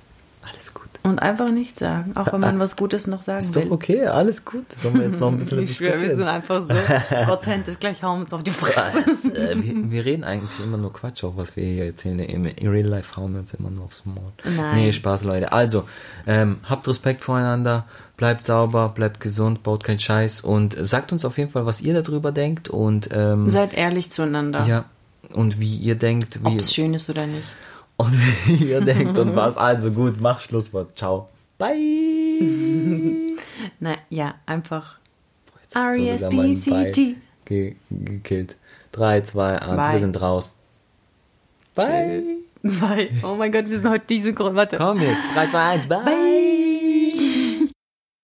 Alles gut. Und einfach nichts sagen, auch wenn man was Gutes noch sagen Ist will. doch okay, alles gut. Sollen wir jetzt noch ein bisschen ich schwöre, wir sind diskutieren? einfach so authentisch. Gleich hauen wir uns auf die Fresse. Was? Äh, wir, wir reden eigentlich immer nur Quatsch, auch was wir hier erzählen. Im in Real Life hauen wir uns immer nur aufs Maul. Nein. Nee, Spaß, Leute. Also, ähm, habt Respekt voreinander, bleibt sauber, bleibt gesund, baut keinen Scheiß und sagt uns auf jeden Fall, was ihr darüber denkt und ähm, Seid ehrlich zueinander, ja, und wie ihr denkt, ob wie, es schön ist oder nicht. Und wie ihr denkt und was. Also gut, mach Schlusswort. Ciao. Bye. Na ja, einfach R-E-S-P-C-T. Ge gekillt. 3, 2, 1, Bye. wir sind raus. Bye. Bye. Oh mein Gott, wir sind heute nicht synchron. Warte. Komm jetzt. 3, 2, 1, bye. Bye.